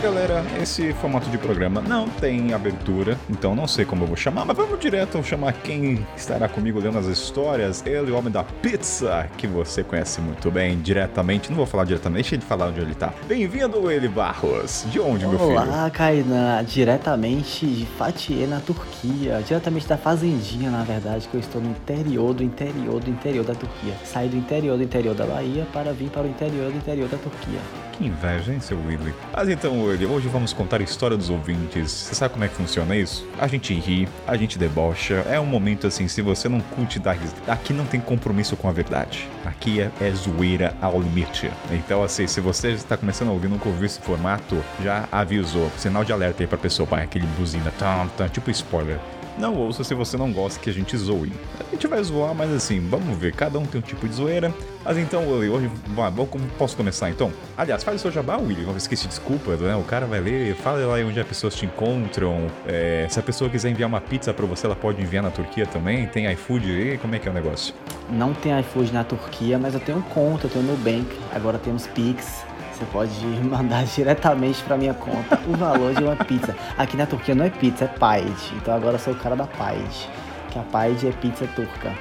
galera, esse formato de programa não tem abertura, então não sei como eu vou chamar, mas vamos direto chamar quem estará comigo lendo as histórias. Ele, o homem da pizza, que você conhece muito bem, diretamente. Não vou falar diretamente, deixa ele falar onde ele tá. Bem-vindo, ele Barros. De onde, meu filho? Olá, Kainan, diretamente de Fatih, na Turquia. Diretamente da fazendinha, na verdade, que eu estou no interior do interior do interior da Turquia. Saí do interior do interior da Bahia para vir para o interior do interior da Turquia. Que inveja, hein, seu Willy? Mas então, Willy, hoje vamos contar a história dos ouvintes. Você sabe como é que funciona isso? A gente ri, a gente debocha. É um momento assim, se você não curte dar. Aqui não tem compromisso com a verdade. Aqui é, é zoeira ao limite. Então, assim, se você está começando a ouvir, nunca ouviu esse formato, já avisou. Sinal de alerta aí pra pessoa, pai, aquele buzina, tá, tá, tipo spoiler. Não ouça se você não gosta que a gente zoe. A gente vai zoar, mas assim, vamos ver, cada um tem um tipo de zoeira. Mas então, Willy, hoje, bom, posso começar então? Aliás, faz o seu jabá, Willy, eu esqueci, desculpa, né? O cara vai ler, fala lá onde as pessoas te encontram. É, se a pessoa quiser enviar uma pizza pra você, ela pode enviar na Turquia também. Tem iFood aí, como é que é o negócio? Não tem iFood na Turquia, mas eu tenho conta, eu tenho Nubank, agora temos Pix. Você pode mandar diretamente para minha conta o valor de uma pizza. Aqui na Turquia não é pizza, é paid. Então agora eu sou o cara da paid. Que a paid é pizza turca.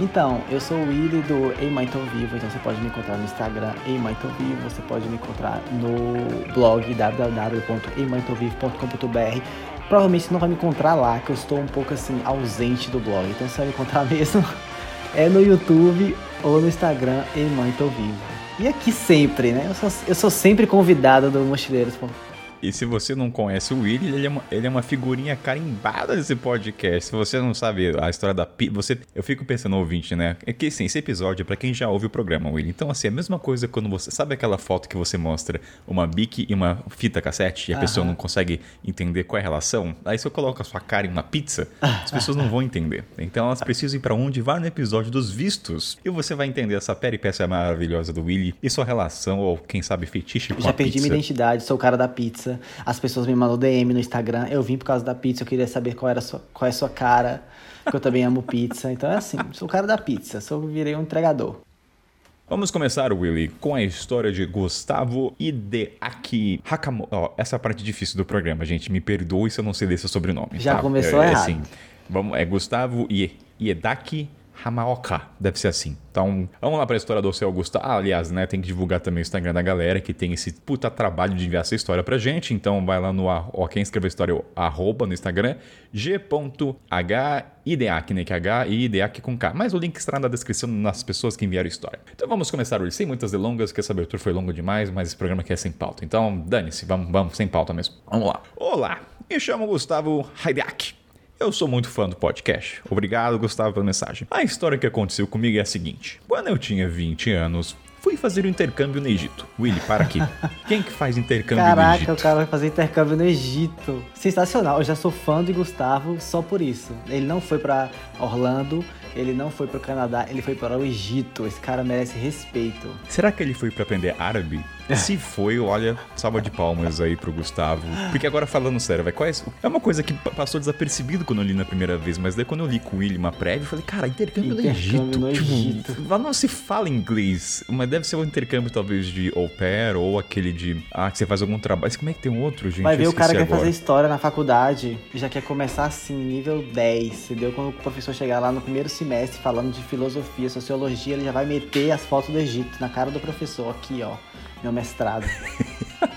Então, eu sou o Willy do Ei Mãe Tô Vivo, então você pode me encontrar no Instagram Ei Mãe Tô Vivo, você pode me encontrar no blog www.eimaitovivo.com.br Provavelmente você não vai me encontrar lá, que eu estou um pouco assim ausente do blog, então você vai me encontrar mesmo é no YouTube ou no Instagram Ei Mãe Tô Vivo. E aqui sempre, né? Eu sou, eu sou sempre convidado do Mochileiros. E se você não conhece o Willy, ele é uma, ele é uma figurinha carimbada desse podcast. Se você não sabe a história da pizza, você, eu fico pensando no ouvinte, né? É que sim, esse episódio é pra quem já ouve o programa, Willy. Então, assim, é a mesma coisa quando você. Sabe aquela foto que você mostra uma bic e uma fita cassete e a Aham. pessoa não consegue entender qual é a relação? Aí se eu coloco a sua cara em uma pizza, as pessoas não vão entender. Então elas precisam ir pra onde? Vai no episódio dos vistos. E você vai entender essa peripécia maravilhosa do Willy e sua relação, ou quem sabe, fetiche com já a perdi pizza. minha identidade, sou o cara da pizza pizza. As pessoas me mandam DM no Instagram. Eu vim por causa da pizza, eu queria saber qual, era sua, qual é a sua cara, porque eu também amo pizza. Então é assim, sou o cara da pizza, sou virei um entregador. Vamos começar, Willy, com a história de Gustavo Hideaki Hakamoto. Oh, essa é a parte difícil do programa, gente. Me perdoe se eu não sei desse sobrenome. Já tá? começou é, errado. Assim, vamos, é Gustavo Hiedaki Hamaoka, deve ser assim. Então, vamos lá para a história do seu Augusto. Ah, aliás, né, tem que divulgar também o Instagram da galera que tem esse puta trabalho de enviar essa história pra gente. Então, vai lá no ó, quem escreveu a história, arroba no Instagram, g.hideak, né, que H e com K. Mas o link estará na descrição nas pessoas que enviaram a história. Então, vamos começar hoje sem muitas delongas, que essa abertura foi longa demais, mas esse programa aqui é sem pauta. Então, dane-se, vamos, vamos sem pauta mesmo. Vamos lá. Olá, me chamo Gustavo Hideak. Eu sou muito fã do podcast. Obrigado, Gustavo, pela mensagem. A história que aconteceu comigo é a seguinte: quando eu tinha 20 anos, fui fazer o um intercâmbio no Egito. Willy, para aqui. Quem que faz intercâmbio Caraca, no Egito? Caraca, o cara vai fazer intercâmbio no Egito. Sensacional. Eu já sou fã de Gustavo só por isso. Ele não foi para Orlando, ele não foi para o Canadá, ele foi para o Egito. Esse cara merece respeito. Será que ele foi para aprender árabe? Se foi, olha, salva de palmas aí pro Gustavo. Porque agora falando sério, vai, qual é, é uma coisa que passou desapercebido quando eu li na primeira vez, mas daí quando eu li com o William uma prévia, eu falei, cara, intercâmbio, intercâmbio no Egito. No tipo, Egito. Lá não se fala inglês, mas deve ser um intercâmbio talvez de au pair ou aquele de, ah, que você faz algum trabalho. Mas como é que tem um outro, gente? Vai ver o cara que quer fazer história na faculdade e já quer começar assim, nível 10, entendeu? Quando o professor chegar lá no primeiro semestre falando de filosofia, sociologia, ele já vai meter as fotos do Egito na cara do professor, aqui, ó meu mestrado.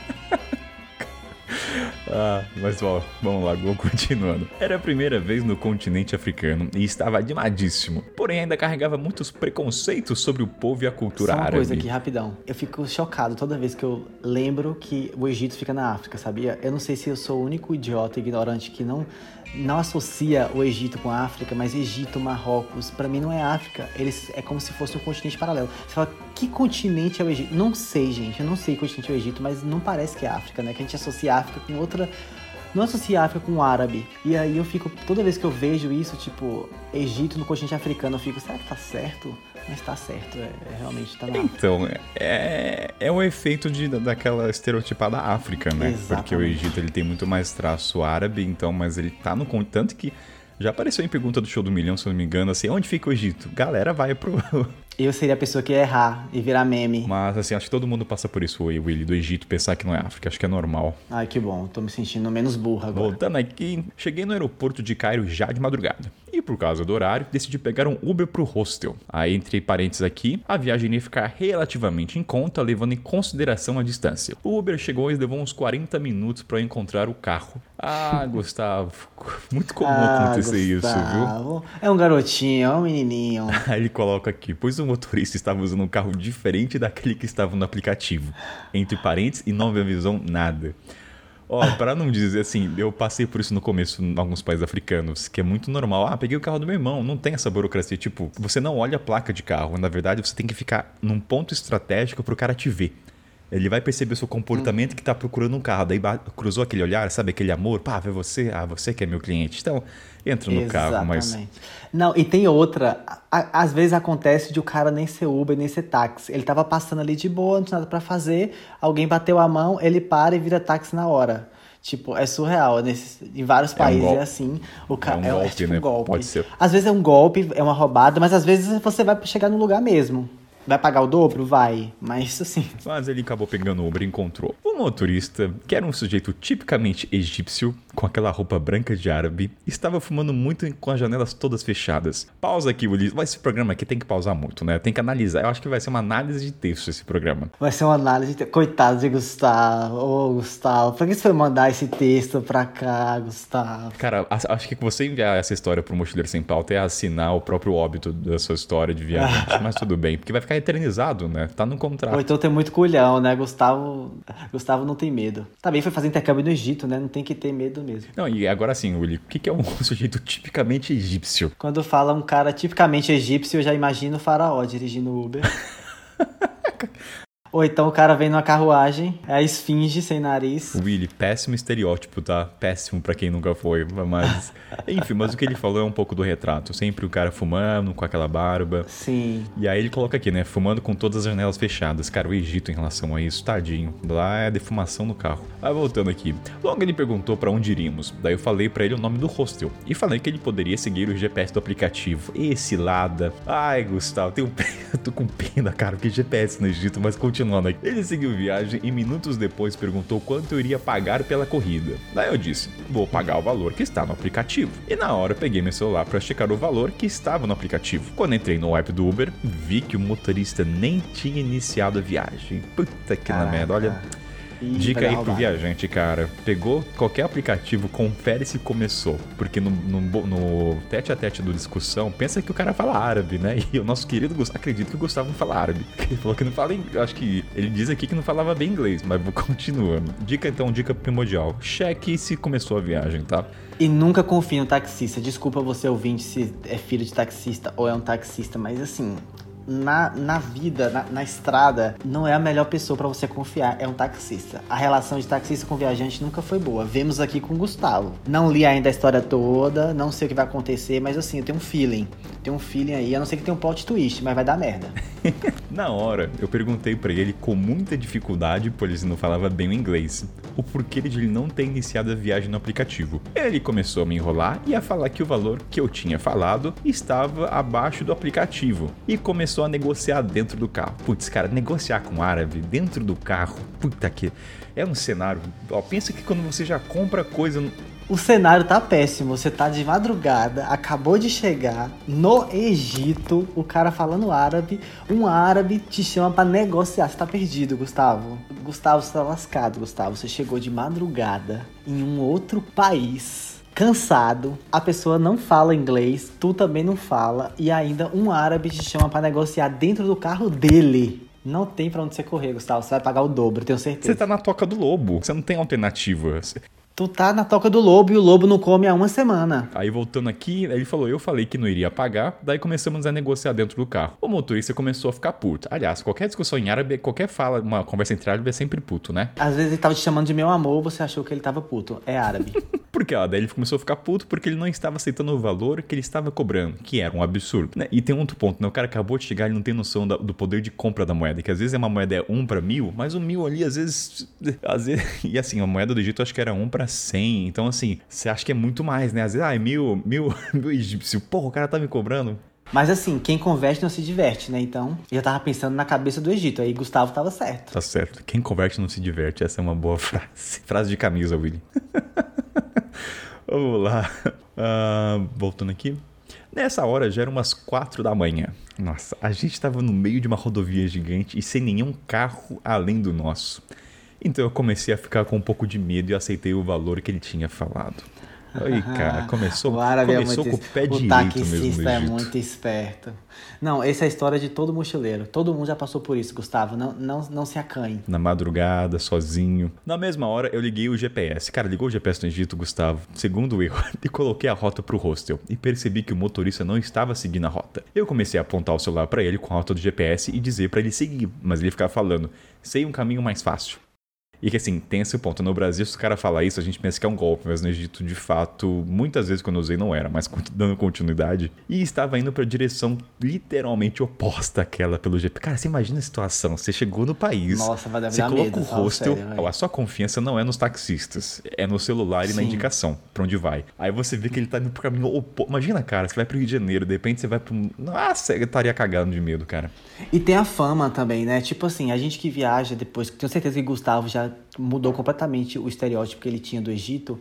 Ah, mas ó, vamos lá, vou continuando. Era a primeira vez no continente africano e estava animadíssimo. Porém, ainda carregava muitos preconceitos sobre o povo e a cultura Só uma árabe. coisa aqui, rapidão. Eu fico chocado toda vez que eu lembro que o Egito fica na África, sabia? Eu não sei se eu sou o único idiota ignorante que não não associa o Egito com a África, mas Egito, Marrocos, para mim não é África. Eles é como se fosse um continente paralelo. Você fala, que continente é o Egito? Não sei, gente. Eu não sei que continente é o Egito, mas não parece que é África, né? Que a gente associa a África com outra não associa a África com o árabe. E aí eu fico, toda vez que eu vejo isso, tipo, Egito no continente africano, eu fico, será que tá certo? Mas tá certo, é, é realmente tá na Então, é, é o efeito de, daquela estereotipada África, né? Exatamente. Porque o Egito ele tem muito mais traço árabe, então, mas ele tá no. Tanto que já apareceu em pergunta do show do milhão, se eu não me engano, assim, onde fica o Egito? Galera vai pro, Eu seria a pessoa que ia errar e virar meme. Mas, assim, acho que todo mundo passa por isso, Willy, do Egito, pensar que não é África. Acho que é normal. Ai, que bom. Tô me sentindo menos burra agora. Voltando aqui, cheguei no aeroporto de Cairo já de madrugada. E por causa do horário, decidi pegar um Uber pro hostel. Aí, entre parênteses aqui, a viagem ia ficar relativamente em conta, levando em consideração a distância. O Uber chegou e levou uns 40 minutos para encontrar o carro. Ah, Gustavo, muito comum ah, acontecer Gustavo. isso, viu? É um garotinho, é um menininho. Aí ele coloca aqui, pois o motorista estava usando um carro diferente daquele que estava no aplicativo. Entre parênteses e não me avisou nada. Ó, oh, para não dizer assim, eu passei por isso no começo em alguns países africanos, que é muito normal. Ah, peguei o carro do meu irmão, não tem essa burocracia. Tipo, você não olha a placa de carro, na verdade você tem que ficar num ponto estratégico pro cara te ver. Ele vai perceber o seu comportamento hum. que tá procurando um carro. Daí cruzou aquele olhar, sabe? Aquele amor. Pá, vê você. Ah, você que é meu cliente. Então, entra no Exatamente. carro, mas. Não, e tem outra. às vezes acontece de o cara nem ser Uber, nem ser táxi. Ele tava passando ali de boa, não tinha nada para fazer. Alguém bateu a mão, ele para e vira táxi na hora. Tipo, é surreal. Nesse, em vários países é, um é assim. O ca... é um, é, golpe, é tipo né? um golpe. Pode ser. Às vezes é um golpe, é uma roubada, mas às vezes você vai chegar no lugar mesmo. Vai pagar o dobro? Vai. Mas assim. Mas ele acabou pegando o Uber e encontrou o motorista, que era um sujeito tipicamente egípcio, com aquela roupa branca de árabe, estava fumando muito com as janelas todas fechadas. Pausa aqui, Ulisses. Esse programa aqui tem que pausar muito, né? Tem que analisar. Eu acho que vai ser uma análise de texto esse programa. Vai ser uma análise de Coitado de Gustavo. Ô, oh, Gustavo, pra que você foi mandar esse texto pra cá, Gustavo? Cara, acho que você enviar essa história pro Mochileiro Sem Pauta é assinar o próprio óbito da sua história de viagem. Mas tudo bem, porque vai ficar eternizado, né? Tá no contrato. Ou então tem muito culhão, né? Gustavo, Gustavo não tem medo. Também foi fazer intercâmbio no Egito, né? Não tem que ter medo mesmo. Não, e agora sim, Uli, o que é um sujeito tipicamente egípcio? Quando fala um cara tipicamente egípcio, eu já imagino o faraó dirigindo Uber. Ou então o cara vem numa carruagem, é a esfinge sem nariz. Willy, péssimo estereótipo, tá? Péssimo para quem nunca foi. Mas. Enfim, mas o que ele falou é um pouco do retrato. Sempre o cara fumando, com aquela barba. Sim. E aí ele coloca aqui, né? Fumando com todas as janelas fechadas. Cara, o Egito em relação a isso, tadinho. Lá é a defumação no carro. Aí voltando aqui. Logo ele perguntou para onde iríamos. Daí eu falei para ele o nome do hostel. E falei que ele poderia seguir o GPS do aplicativo. Esse lada. Ai, Gustavo, tenho... eu tô com pena, cara, porque GPS no Egito, mas continua continuando aqui. Ele seguiu viagem e minutos depois perguntou quanto eu iria pagar pela corrida. Daí eu disse: vou pagar o valor que está no aplicativo. E na hora peguei meu celular para checar o valor que estava no aplicativo. Quando entrei no app do Uber, vi que o motorista nem tinha iniciado a viagem. Puta que na merda, olha. Dica aí pro viajante, cara. Pegou qualquer aplicativo, confere se começou. Porque no, no, no, tete a tete do discussão, pensa que o cara fala árabe, né? E o nosso querido Gustavo, acredito que o Gustavo não fala árabe. Ele falou que não fala inglês. Acho que ele diz aqui que não falava bem inglês, mas vou continuando. Dica então, dica primordial. Cheque se começou a viagem, tá? E nunca confie no taxista. Desculpa você ouvinte se é filho de taxista ou é um taxista, mas assim, na, na vida, na, na estrada, não é a melhor pessoa para você confiar, é um taxista. A relação de taxista com viajante nunca foi boa. Vemos aqui com o Gustavo. Não li ainda a história toda, não sei o que vai acontecer, mas assim, eu tenho um feeling. Tenho um feeling aí, a não ser que tenha um plot twist, mas vai dar merda. na hora, eu perguntei para ele com muita dificuldade, pois ele não falava bem o inglês, o porquê de ele não ter iniciado a viagem no aplicativo. Ele começou a me enrolar e a falar que o valor que eu tinha falado estava abaixo do aplicativo e começou começou a negociar dentro do carro. Putz, cara, negociar com um árabe dentro do carro, puta que. É um cenário. Ó, pensa que quando você já compra coisa. O cenário tá péssimo. Você tá de madrugada, acabou de chegar no Egito, o cara falando árabe, um árabe te chama para negociar. Você tá perdido, Gustavo. Gustavo, você tá lascado, Gustavo. Você chegou de madrugada em um outro país cansado, a pessoa não fala inglês, tu também não fala, e ainda um árabe te chama para negociar dentro do carro dele. Não tem para onde você correr, Gustavo. Você vai pagar o dobro, tenho certeza. Você tá na toca do lobo. Você não tem alternativa. Tu tá na toca do lobo e o lobo não come há uma semana. Aí voltando aqui, ele falou: Eu falei que não iria pagar, daí começamos a negociar dentro do carro. O motorista começou a ficar puto. Aliás, qualquer discussão em árabe, qualquer fala, uma conversa entre árabes é sempre puto, né? Às vezes ele tava te chamando de meu amor, você achou que ele tava puto. É árabe. Porque ó, daí ele começou a ficar puto porque ele não estava aceitando o valor que ele estava cobrando, que era um absurdo. Né? E tem outro ponto, né? O cara acabou de chegar e não tem noção do poder de compra da moeda, que às vezes é uma moeda é um para mil, mas o mil ali às vezes, às vezes. E assim, a moeda do Egito acho que era um para cem. Então assim, você acha que é muito mais, né? Às vezes, ah, é mil, mil, mil egípcio. Porra, o cara tá me cobrando Mas assim, quem converte não se diverte, né? Então, eu já tava pensando na cabeça do Egito. Aí Gustavo tava certo. Tá certo. Quem converte não se diverte. Essa é uma boa frase. Frase de camisa, Willy. Vamos lá. Uh, voltando aqui. Nessa hora já era umas quatro da manhã. Nossa, a gente estava no meio de uma rodovia gigante e sem nenhum carro além do nosso. Então eu comecei a ficar com um pouco de medo e aceitei o valor que ele tinha falado. Aí, cara, começou, árabe começou é muito, com o pé o direito mesmo é muito esperto. Não, essa é a história de todo mochileiro. Todo mundo já passou por isso, Gustavo. Não, não, não se acanhe. Na madrugada, sozinho. Na mesma hora, eu liguei o GPS. Cara, ligou o GPS no Egito, Gustavo, segundo eu, e coloquei a rota pro hostel. E percebi que o motorista não estava seguindo a rota. Eu comecei a apontar o celular para ele com a rota do GPS e dizer para ele seguir, mas ele ficava falando: sei um caminho mais fácil. E que assim, tem esse ponto. No Brasil, se o cara falar isso, a gente pensa que é um golpe, mas no Egito, de fato, muitas vezes quando eu usei não era, mas dando continuidade. E estava indo para direção literalmente oposta àquela pelo GP. Cara, você imagina a situação. Você chegou no país, Nossa, vai dar você coloca medo, o hostel, sério, a sua confiança não é nos taxistas, é no celular e na Sim. indicação, pra onde vai. Aí você vê que ele tá indo pro caminho oposto. Imagina, cara, você vai pro Rio de Janeiro, de repente você vai pro. Nossa, eu estaria cagando de medo, cara. E tem a fama também, né? Tipo assim, a gente que viaja depois, tenho certeza que Gustavo já mudou completamente o estereótipo que ele tinha do Egito.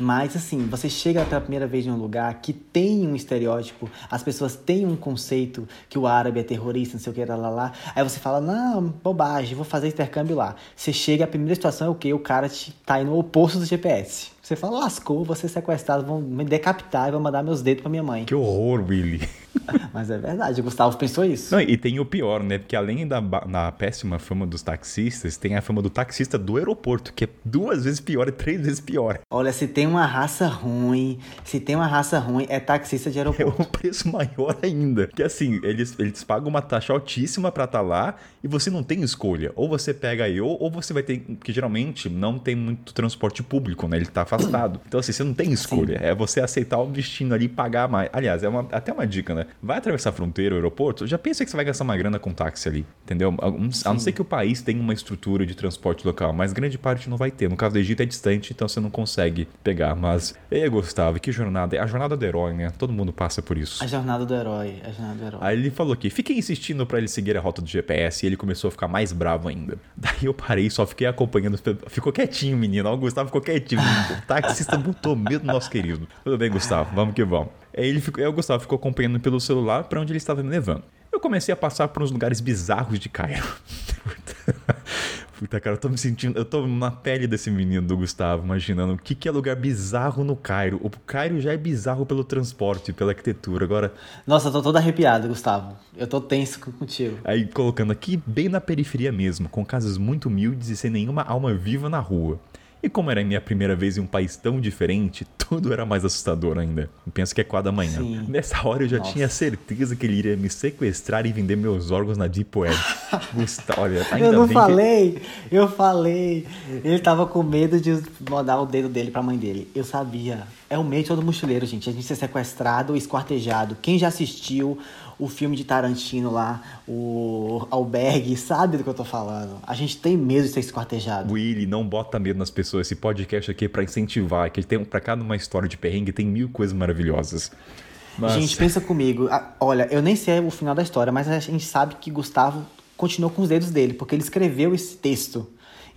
Mas assim, você chega pela primeira vez em um lugar que tem um estereótipo, as pessoas têm um conceito que o árabe é terrorista, não sei o que, lá, lá, lá. Aí você fala, não, bobagem, vou fazer intercâmbio lá. Você chega, a primeira situação é o quê? O cara te, tá indo no oposto do GPS. Você fala, lascou, vou ser sequestrado, vão me decapitar e vão mandar meus dedos pra minha mãe. Que horror, Willy. Mas é verdade, o Gustavo pensou isso. Não, e tem o pior, né? Porque além da, da péssima fama dos taxistas, tem a fama do taxista do aeroporto, que é duas vezes pior e três vezes pior. Olha, se tem uma raça ruim, se tem uma raça ruim, é taxista de É aeroporto. um preço maior ainda. Que assim, eles, eles pagam uma taxa altíssima pra estar lá e você não tem escolha. Ou você pega eu, ou você vai ter. Que geralmente não tem muito transporte público, né? Ele tá afastado. Então, assim, você não tem escolha. É você aceitar o destino ali e pagar mais. Aliás, é uma, até uma dica, né? Vai atravessar a fronteira, o aeroporto, já pensa que você vai gastar uma grana com táxi ali. Entendeu? A, um- a não ser que o país tenha uma estrutura de transporte local, mas grande parte não vai ter. No caso do Egito é distante, então você não consegue pegar. Mas, ei, Gustavo, que jornada. É a jornada do herói, né? Todo mundo passa por isso. A jornada do herói, a jornada do herói. Aí ele falou que fiquei insistindo pra ele seguir a rota do GPS e ele começou a ficar mais bravo ainda. Daí eu parei, só fiquei acompanhando. Ficou quietinho, menino. O Gustavo ficou quietinho. O taxista botou medo no nosso querido. Tudo bem, Gustavo, vamos que vamos. Aí, ele ficou, aí o Gustavo ficou acompanhando pelo celular pra onde ele estava me levando. Eu comecei a passar por uns lugares bizarros de Cairo. Puta, cara, eu tô me sentindo. Eu tô na pele desse menino do Gustavo, imaginando o que, que é lugar bizarro no Cairo. O Cairo já é bizarro pelo transporte, pela arquitetura. Agora, Nossa, eu tô todo arrepiado, Gustavo. Eu tô tenso contigo. Aí colocando aqui bem na periferia mesmo, com casas muito humildes e sem nenhuma alma viva na rua. E como era a minha primeira vez em um país tão diferente, tudo era mais assustador ainda. Eu penso que é quatro da manhã. Sim. Nessa hora eu já Nossa. tinha certeza que ele iria me sequestrar e vender meus órgãos na Deep Web. Gustavo, olha, ainda eu não falei, eu falei. Ele tava com medo de mandar o dedo dele pra mãe dele. Eu sabia. É o meio de todo mochileiro, gente. A gente ser sequestrado, esquartejado. Quem já assistiu o filme de Tarantino lá, o Albergue, sabe do que eu tô falando. A gente tem medo de ser esquartejado. Willy, não bota medo nas pessoas. Esse podcast aqui é pra incentivar, que tem pra cada uma história de perrengue tem mil coisas maravilhosas. Mas... Gente, pensa comigo. Ah, Olha, eu nem sei o final da história, mas a gente sabe que Gustavo continuou com os dedos dele, porque ele escreveu esse texto.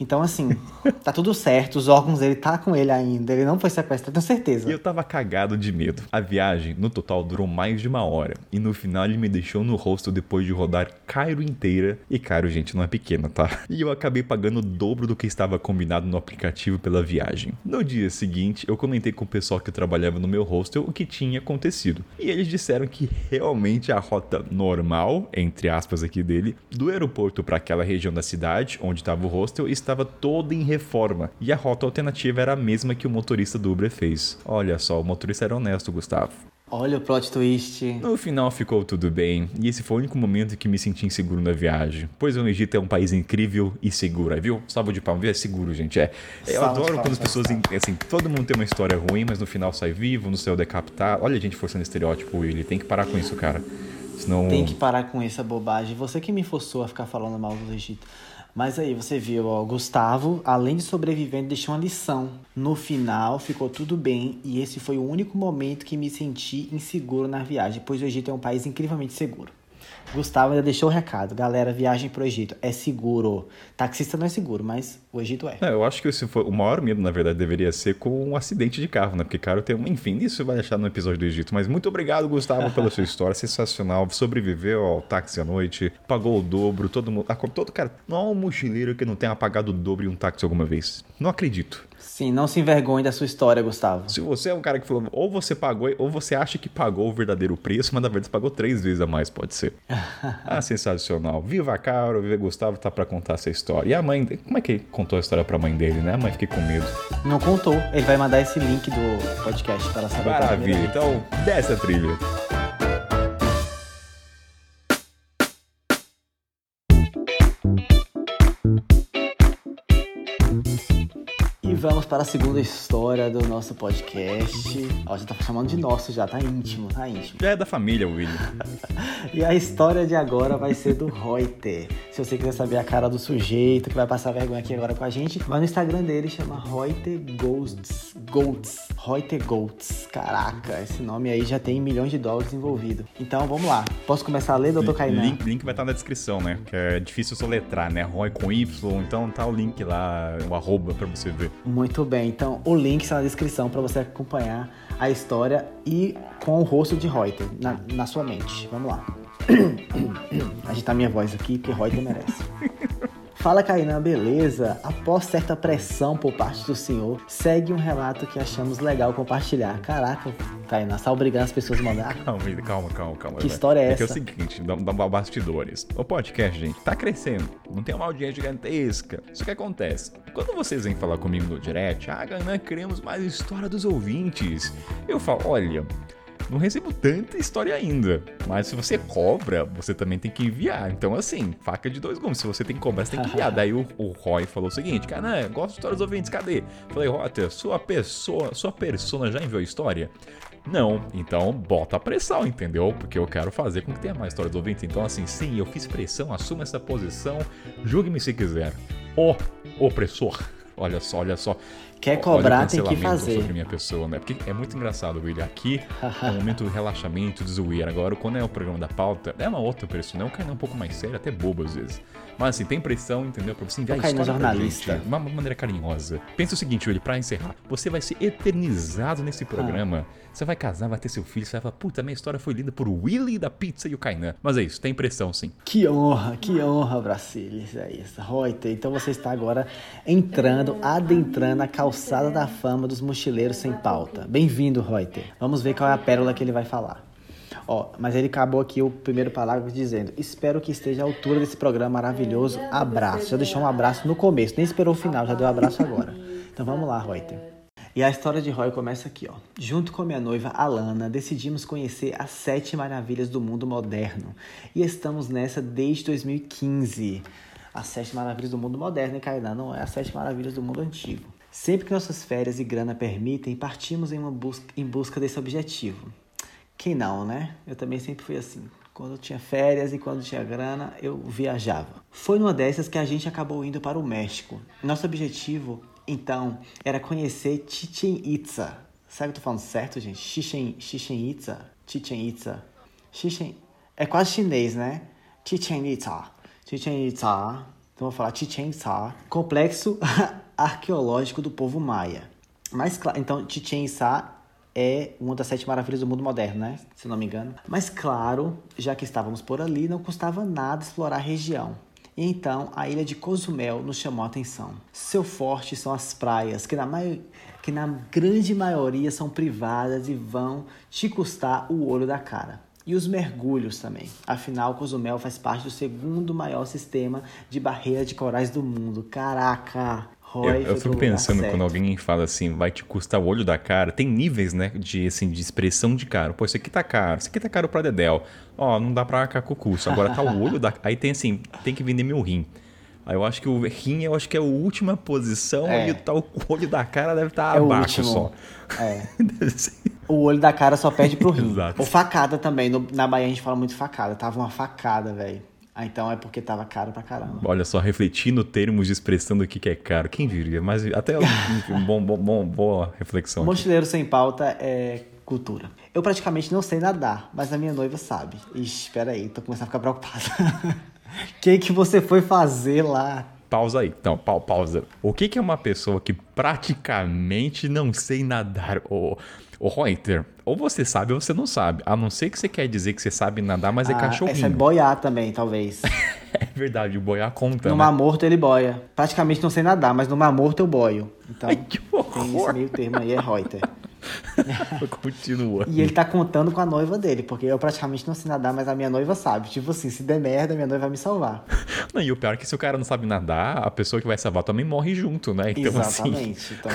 Então, assim, tá tudo certo, os órgãos dele tá com ele ainda, ele não foi sequestrado, tenho certeza. E eu tava cagado de medo. A viagem, no total, durou mais de uma hora. E no final ele me deixou no rosto depois de rodar Cairo inteira. E Cairo, gente, não é pequena, tá? E eu acabei pagando o dobro do que estava combinado no aplicativo pela viagem. No dia seguinte, eu comentei com o pessoal que trabalhava no meu hostel o que tinha acontecido. E eles disseram que realmente a rota normal, entre aspas aqui dele, do aeroporto para aquela região da cidade, onde estava o hostel, estava toda em reforma. E a rota alternativa era a mesma que o motorista do Uber fez. Olha só, o motorista era honesto, Gustavo. Olha o plot twist. No final ficou tudo bem, e esse foi o único momento que me senti inseguro na viagem. Pois o Egito é um país incrível e seguro, viu? Salva de palmas? É seguro, gente, é. Eu Salva de adoro quando as pessoas, assim, todo mundo tem uma história ruim, mas no final sai vivo, no céu decapitado. Olha a gente forçando estereótipo, Willy, tem que parar com isso, cara. Senão... Tem que parar com essa bobagem. Você que me forçou a ficar falando mal do Egito. Mas aí você viu, ó, Gustavo, além de sobrevivendo, deixou uma lição. No final, ficou tudo bem e esse foi o único momento que me senti inseguro na viagem, pois o Egito é um país incrivelmente seguro. Gustavo ainda deixou o recado. Galera, viagem pro Egito é seguro. Taxista não é seguro, mas o Egito é. É, eu acho que esse foi, o maior medo, na verdade, deveria ser com um acidente de carro, né? Porque, cara, tem um. Enfim, isso vai deixar no episódio do Egito. Mas muito obrigado, Gustavo, pela sua história. Sensacional. Sobreviveu ao táxi à noite, pagou o dobro, todo mundo. Todo, cara, não há um mochileiro que não tenha pagado o dobro em um táxi alguma vez. Não acredito. Sim, não se envergonhe da sua história, Gustavo. Se você é um cara que falou, ou você pagou, ou você acha que pagou o verdadeiro preço, mas na verdade você pagou três vezes a mais, pode ser. ah, sensacional. Viva Caro, viva Gustavo, tá para contar essa história. E a mãe, como é que ele contou a história pra mãe dele, né? A mãe fiquei com medo. Não contou. Ele vai mandar esse link do podcast para ela saber. Maravilha. Então, dessa trilha. Para a segunda história do nosso podcast. Ó, já tá chamando de nosso já, tá íntimo, tá íntimo. Já é da família, William. e a história de agora vai ser do Reuter. Se você quiser saber a cara do sujeito que vai passar vergonha aqui agora com a gente, vai no Instagram dele, chama Reuter Ghosts. Goats. Reuter Goats. Caraca, esse nome aí já tem milhões de dólares envolvido. Então vamos lá. Posso começar a ler, doutor Kainan? Link, link vai estar na descrição, né? Que é difícil soletrar, né? Roy com Y, então tá o link lá, o arroba pra você ver. Muito bem, então o link está na descrição para você acompanhar a história e com o rosto de Reuter na, na sua mente. Vamos lá. Agitar minha voz aqui, porque Reuter merece. Fala Kainan, beleza? Após certa pressão por parte do senhor, segue um relato que achamos legal compartilhar. Caraca, Kainan, está obrigando as pessoas a mandar? Calma, calma, calma, calma. Que história é, é essa? É, é o seguinte, dá, dá bastidores. O podcast, gente, tá crescendo. Não tem uma audiência gigantesca. Isso que acontece. Quando vocês vêm falar comigo no direct, ah, Kainan, queremos mais história dos ouvintes. Eu falo, olha, não recebo tanta história ainda. Mas se você cobra, você também tem que enviar. Então, assim, faca de dois gumes. Se você tem que cobrar, você tem que enviar. Daí o, o Roy falou o seguinte: cara, né, gosto de histórias ouvintes, cadê? Falei, Rotter, sua pessoa, sua persona já enviou história? Não, então bota a pressão, entendeu? Porque eu quero fazer com que tenha mais histórias ouvintes. Então, assim, sim, eu fiz pressão, assuma essa posição, julgue-me se quiser. O opressor. Olha só, olha só. Quer cobrar, tem que fazer. sobre minha pessoa, né? Porque é muito engraçado, William. Aqui é um momento de relaxamento, de zoeira. Agora, quando é o programa da pauta, é uma outra pessoa, né? Um cara um pouco mais sério, até bobo às vezes. Mas assim, tem pressão, entendeu? Pra você enviar a história jornalista. de uma maneira carinhosa. Pensa o seguinte, William, pra encerrar. Você vai ser eternizado nesse programa. Ah. Você vai casar, vai ter seu filho, você vai falar, puta, minha história foi linda por Willy da pizza e o Kainan. Mas é isso, tem pressão sim. Que honra, que honra, Brasilis. É isso. Reuter, então você está agora entrando, adentrando a calçada da fama dos mochileiros sem pauta. Bem-vindo, Reuter. Vamos ver qual é a pérola que ele vai falar. Ó, mas ele acabou aqui o primeiro parágrafo dizendo: Espero que esteja à altura desse programa maravilhoso. Abraço. Já deixou um abraço no começo, nem esperou o final, já deu um abraço agora. Então vamos lá, Reuter. E a história de Roy começa aqui, ó. Junto com minha noiva Alana, decidimos conhecer as sete maravilhas do mundo moderno. E estamos nessa desde 2015. As sete maravilhas do mundo moderno, hein, Kainá? Não é as sete maravilhas do mundo antigo. Sempre que nossas férias e grana permitem, partimos em, uma busca, em busca desse objetivo. Quem não, né? Eu também sempre fui assim. Quando eu tinha férias e quando tinha grana, eu viajava. Foi numa dessas que a gente acabou indo para o México. Nosso objetivo então, era conhecer Chichen Itza. Será que eu tô falando certo, gente? Chichen, Chichen Itza? Chichen Itza. Chichen... É quase chinês, né? Chichen Itza. Chichen Itza. Então, vou falar Chichen Itza. Complexo arqueológico do povo maia. Mas, claro, então, Chichen Itza é uma das sete maravilhas do mundo moderno, né? Se não me engano. Mas, claro, já que estávamos por ali, não custava nada explorar a região. Então a ilha de Cozumel nos chamou a atenção. Seu forte são as praias, que na, que na grande maioria são privadas e vão te custar o olho da cara. E os mergulhos também. Afinal, Cozumel faz parte do segundo maior sistema de barreira de corais do mundo. Caraca! Roy eu, eu fico pensando quando alguém fala assim, vai te custar o olho da cara. Tem níveis, né, de, assim, de expressão de caro. Pô, isso aqui tá caro, isso aqui tá caro pra Dedel. Ó, não dá pra curso. Agora tá o olho da... Aí tem assim, tem que vender meu rim. Aí eu acho que o rim, eu acho que é a última posição é. e tá o olho da cara deve estar tá é abaixo só. É. o olho da cara só perde pro rim. Exato. Ou facada também. No, na Bahia a gente fala muito facada. Tava uma facada, velho. Ah, então é porque tava caro pra caramba. Olha só, refletindo termos de expressão do que que é caro. Quem diria? Mas até um bom, bom, bom, boa reflexão. aqui. Mochileiro sem pauta é cultura. Eu praticamente não sei nadar, mas a minha noiva sabe. Ixi, espera aí, tô começando a ficar preocupada. O que que você foi fazer lá? Pausa aí. Então, pau, pausa. O que, que é uma pessoa que praticamente não sei nadar? Ô, ô Reuter, ou você sabe ou você não sabe. A não ser que você quer dizer que você sabe nadar, mas é Ah, cachorrinho. essa é boiar também, talvez. É verdade, o boiar conta, No né? mar morto ele boia. Praticamente não sei nadar, mas no mar morto eu boio. Então, Ai, que tem esse meio termo aí, é Reuter. Continua. E ele tá contando com a noiva dele, porque eu praticamente não sei nadar, mas a minha noiva sabe. Tipo assim, se der merda, minha noiva vai me salvar. Não, e o pior é que se o cara não sabe nadar, a pessoa que vai salvar também morre junto, né? Então, assim, Exatamente. Então,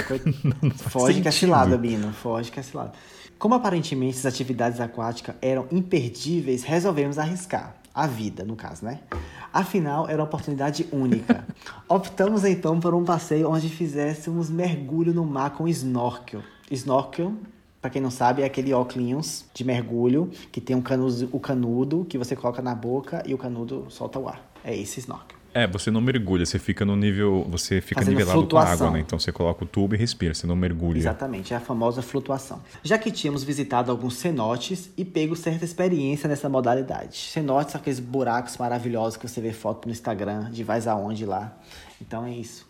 não faz foge que é cilada, Bino. Foge que é cilada. Como aparentemente as atividades aquáticas eram imperdíveis, resolvemos arriscar. A vida, no caso, né? Afinal, era uma oportunidade única. Optamos então por um passeio onde fizéssemos mergulho no mar com snorkel. Snorkel, pra quem não sabe, é aquele óculos de mergulho que tem um canudo, o canudo que você coloca na boca e o canudo solta o ar. É esse snorkel. É, você não mergulha, você fica no nível. Você fica Fazendo nivelado com a flutuação. água, né? Então você coloca o tubo e respira, você não mergulha. Exatamente, é a famosa flutuação. Já que tínhamos visitado alguns cenotes e pego certa experiência nessa modalidade. Cenotes são aqueles buracos maravilhosos que você vê foto no Instagram de vais aonde lá. Então é isso.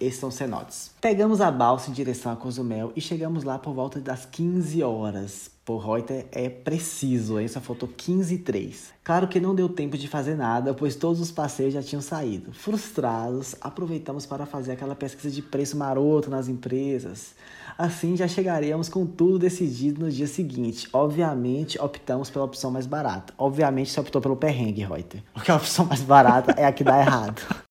Esses são cenotes. Pegamos a balsa em direção a Cozumel e chegamos lá por volta das 15 horas. Por Reuter é preciso, hein? Só faltou 15 e 3. Claro que não deu tempo de fazer nada, pois todos os passeios já tinham saído. Frustrados, aproveitamos para fazer aquela pesquisa de preço maroto nas empresas. Assim já chegaríamos com tudo decidido no dia seguinte. Obviamente, optamos pela opção mais barata. Obviamente, você optou pelo perrengue, Reuter. Porque a opção mais barata é a que dá errado.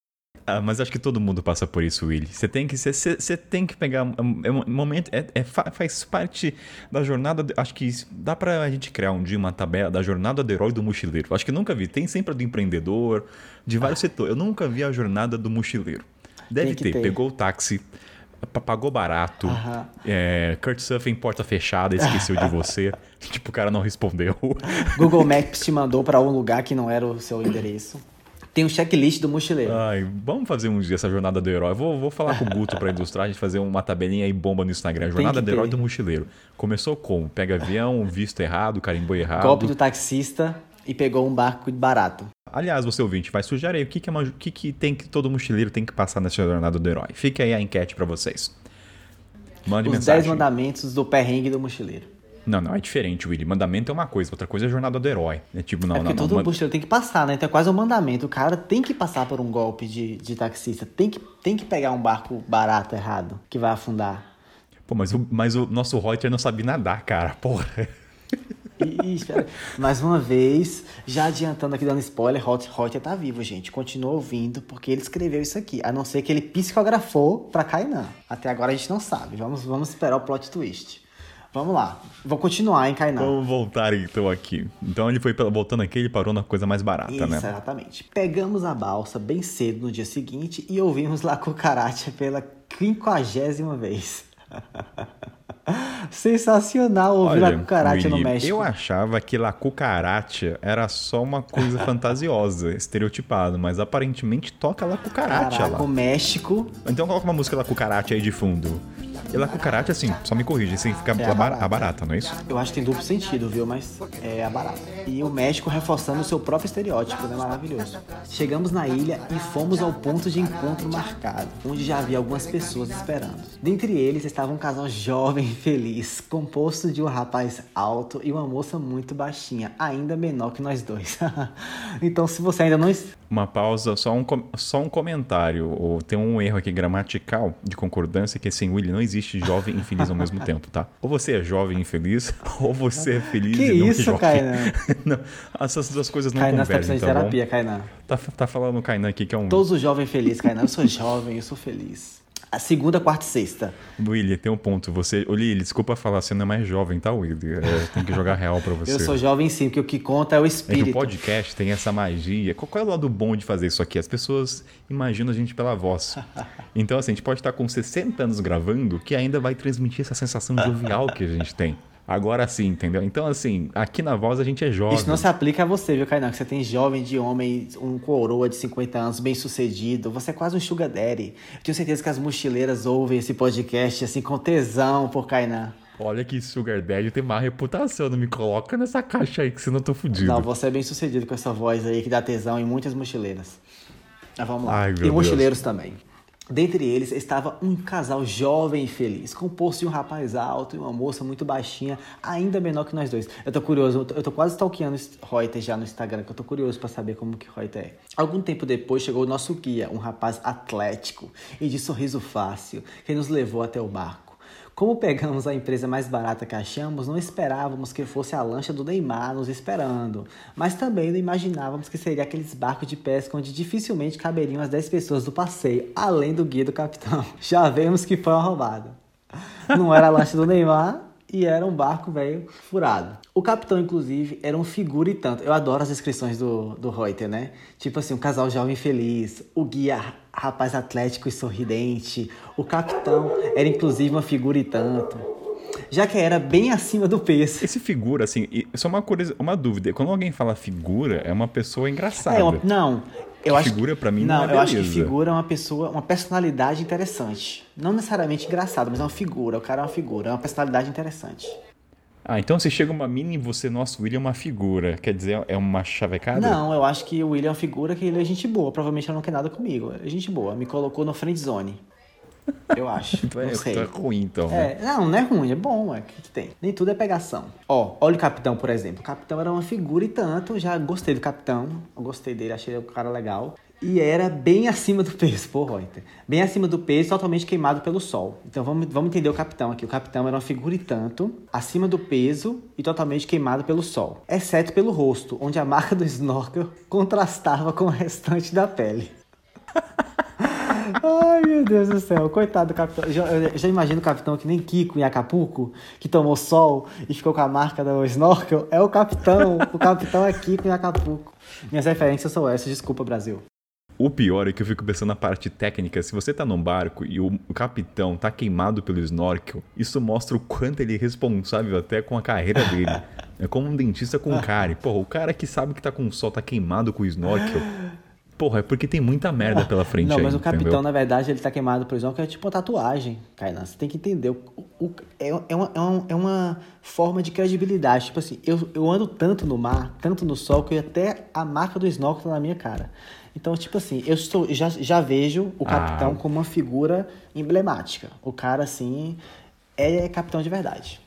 Ah, mas acho que todo mundo passa por isso, Willy. Você tem que, você, tem que pegar um, é um momento, é, é fa- faz parte da jornada. de- acho que dá pra a gente criar um dia uma tabela da jornada do herói do mochileiro. Acho que nunca vi. Tem sempre a do empreendedor, de vários setores. Eu nunca vi a jornada do mochileiro. Deve ter. ter. Pegou o táxi, pa- pagou barato, Aham. é, Kurt Surfing porta fechada, esqueceu de você. tipo, o cara não respondeu. Google Maps te mandou para um lugar que não era o seu endereço. Tem um checklist do mochileiro. Ai, vamos fazer um dia essa jornada do herói. Vou, vou falar com o Guto pra ilustrar, a gente fazer uma tabelinha aí bomba no Instagram. Jornada do herói do mochileiro. Começou como? Pega avião, visto errado, carimbou errado. Golpe do taxista e pegou um barco barato. Aliás, você ouvinte, vai sugerir aí o que, que, é uma- o que, que tem que todo mochileiro tem que passar nessa jornada do herói. Fica aí a enquete pra vocês. Mande Os mensagem. 10 mandamentos do perrengue do mochileiro. Não, não, é diferente, Willy. Mandamento é uma coisa, outra coisa é a jornada do herói. É tipo, não, é não, não. todo manda- mochileiro tem que passar, né? Então é quase um mandamento. O cara tem que passar por um golpe de, de taxista. Tem que, tem que pegar um barco barato errado que vai afundar. Pô, mas o, mas o nosso Reuter não sabe nadar, cara. Porra. Ih, espera. Mais uma vez, já adiantando aqui, dando spoiler, Hot Hot tá vivo, gente. Continua ouvindo, porque ele escreveu isso aqui. A não ser que ele psicografou pra Kainan. Até agora a gente não sabe. Vamos, vamos esperar o plot twist. Vamos lá. Vou continuar, hein, Kainan. Vamos voltar então aqui. Então ele foi voltando aqui, ele parou na coisa mais barata, Isso, né? exatamente. Pegamos a balsa bem cedo no dia seguinte e ouvimos La Cucaracha pela quinquagésima vez. Sensacional ouvir La Cucaracha no México. eu achava que La Cucaracha era só uma coisa fantasiosa, estereotipada, mas aparentemente toca La Cucaracha Caraca, lá. o México Então coloca uma música La Cucaracha aí de fundo. E La Cucaracha, assim, só me corrige, assim, fica É a, a bar- barata. a barata, não é isso? Eu acho que tem duplo sentido, viu? Mas é a barata. E o México reforçando o seu próprio estereótipo, né? Maravilhoso. Chegamos na ilha e fomos ao ponto de encontro marcado, onde já havia algumas pessoas esperando. Dentre eles estava um casal jovem e feliz, composto de um rapaz alto e uma moça muito baixinha, ainda menor que nós dois. então, se você ainda não. Uma pausa, só um, com- só um comentário. Tem um erro aqui gramatical de concordância que assim, Willy, não existe jovem e infeliz ao mesmo tempo, tá? Ou você é jovem e infeliz, ou você é feliz Que e não isso, jovem. Kainan? não, essas duas coisas não Kainan está convergem, tá bom? terapia, Kainan. Tá, tá falando o Kainan aqui que é um... Todos os jovens felizes, Kainan. Eu sou jovem, eu sou feliz. A segunda, quarta e sexta. Willy, tem um ponto. Você... Ô, Lili, desculpa falar, você não é mais jovem, tá, Willy? É, tem que jogar real pra você. Eu sou jovem sim, porque o que conta é o É espírito. o podcast tem essa magia. Qual, qual é o lado bom de fazer isso aqui? As pessoas imaginam a gente pela voz. Então, assim, a gente pode estar com 60 anos gravando que ainda vai transmitir essa sensação jovial que a gente tem. Agora sim, entendeu? Então, assim, aqui na voz a gente é jovem. Isso não se aplica a você, viu, Kainan? Que você tem jovem de homem, um coroa de 50 anos, bem sucedido. Você é quase um sugar daddy. Eu tenho certeza que as mochileiras ouvem esse podcast, assim, com tesão por Kainan. Olha que Sugar Daddy tem má reputação. Não me coloca nessa caixa aí, que senão eu tô fudido. Não, você é bem sucedido com essa voz aí que dá tesão em muitas mochileiras. Mas vamos lá. Ai, e Deus. mochileiros também. Dentre eles estava um casal jovem e feliz, composto de um rapaz alto e uma moça muito baixinha, ainda menor que nós dois. Eu tô curioso, eu tô, eu tô quase stalkeando Reuter já no Instagram, que eu tô curioso pra saber como que Reuter é. Algum tempo depois chegou o nosso guia, um rapaz atlético e de sorriso fácil, que nos levou até o barco. Como pegamos a empresa mais barata que achamos, não esperávamos que fosse a lancha do Neymar nos esperando, mas também não imaginávamos que seria aqueles barcos de pesca onde dificilmente caberiam as 10 pessoas do passeio, além do guia do capitão. Já vemos que foi uma roubada. Não era a lancha do Neymar e era um barco velho furado. O capitão, inclusive, era um figura e tanto. Eu adoro as descrições do, do Reuter, né? Tipo assim, um casal jovem feliz, o guia rapaz atlético e sorridente, o capitão era inclusive uma figura e tanto. Já que era bem acima do peso. Esse figura, assim, só uma, curiosi- uma dúvida. Quando alguém fala figura, é uma pessoa engraçada. É, não, eu acho Figura, pra mim, não é eu acho que beleza. figura é uma pessoa, uma personalidade interessante. Não necessariamente engraçada, mas é uma figura. O cara é uma figura, é uma personalidade interessante. Ah, então se chega uma mina e você, nossa, o William é uma figura. Quer dizer, é uma chavecada? Não, eu acho que o William é uma figura que ele é gente boa. Provavelmente ela não quer nada comigo. É gente boa. Me colocou no friend zone. Eu acho. Tu é, não sei. tu é ruim, então. né? É, não, não é ruim, é bom, é o que, que tem. Nem tudo é pegação. Ó, olha o capitão, por exemplo. O capitão era uma figura e tanto, já gostei do capitão, gostei dele, achei o cara legal. E era bem acima do peso, pô, Reuter. Bem acima do peso, totalmente queimado pelo sol. Então vamos, vamos entender o capitão aqui. O capitão era uma figura e tanto, acima do peso e totalmente queimado pelo sol. Exceto pelo rosto, onde a marca do snorkel contrastava com o restante da pele. Ai, meu Deus do céu. Coitado do capitão. Eu já, eu já imagino o capitão que nem Kiko em Acapulco, que tomou sol e ficou com a marca do snorkel. É o capitão. O capitão é Kiko em Acapulco. Minhas referências são essas. Desculpa, Brasil. O pior é que eu fico pensando na parte técnica. Se você tá num barco e o, capitão tá queimado pelo snorkel, isso mostra o quanto ele é responsável até com a carreira dele. É como um dentista com cárie. Porra, o cara que sabe que tá com o sol, tá queimado com o snorkel. Porra, é porque tem muita merda pela frente Não, aí, mas o capitão, entendeu? na verdade, ele tá queimado pelo snorkel. É tipo uma tatuagem, Kainan. Você tem que entender. O, o- é, é, uma, é, uma, é uma forma de credibilidade. Tipo assim, eu, eu ando tanto no mar, tanto no sol, que até a marca do snorkel tá na minha cara. Então, tipo assim, eu estou, já, já vejo o capitão Ah. como uma figura emblemática. O cara, assim, é capitão de verdade.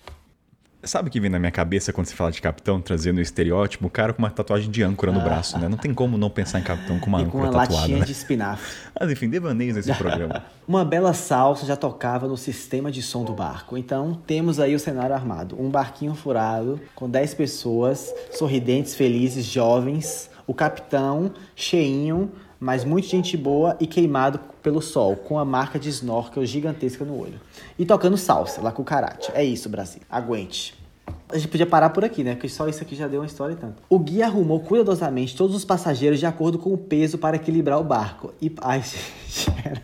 Sabe o que vem na minha cabeça quando se fala de capitão, trazendo o estereótipo? O cara com uma tatuagem de âncora no braço, né? Não tem como não pensar em capitão com uma Ah. e com âncora uma tatuada, latinha né? de espinafre. Mas enfim, devaneios nesse programa. Uma bela salsa já tocava no sistema de som do barco. Então, temos aí o cenário armado. Um barquinho furado, com 10 pessoas, sorridentes, felizes, jovens. O capitão, cheinho, mas muito gente boa e queimado pelo sol, com a marca de snorkel gigantesca no olho. E tocando salsa, lá com o karate. É isso, Brasil. Aguente. A gente podia parar por aqui, né? Porque só isso aqui já deu uma história e tanto. O guia arrumou cuidadosamente todos os passageiros de acordo com o peso para equilibrar o barco. E. Ai, gente. era-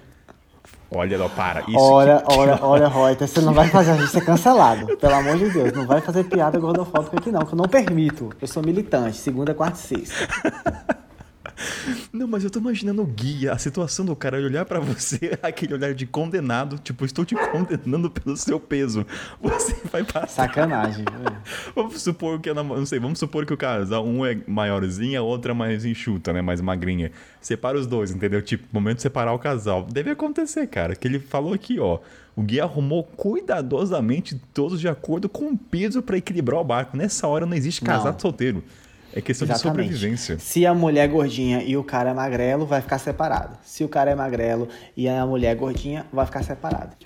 Olha, não, para. Isso olha, que- olha, olha, Reuter, você não vai fazer a gente ser cancelado. Pelo amor de Deus, não vai fazer piada gordofóbica aqui não, que eu não permito. Eu sou militante, segunda, quarta e sexta. Não, mas eu tô imaginando o guia, a situação do cara olhar pra você, aquele olhar de condenado, tipo, estou te condenando pelo seu peso. Você vai passar. Sacanagem. Vamos supor que, nam- não sei, vamos supor que o casal, um é maiorzinho, a outra é mais enxuta, né, mais magrinha. Separa os dois, entendeu? Tipo, momento de separar o casal. Deve acontecer, cara, que ele falou aqui, ó. O guia arrumou cuidadosamente todos de acordo com o peso pra equilibrar o barco. Nessa hora não existe casado Não. solteiro. É questão de sobrevivência. Se a mulher é gordinha e o cara é magrelo, vai ficar separado. Se o cara é magrelo e a mulher é gordinha, vai ficar separado.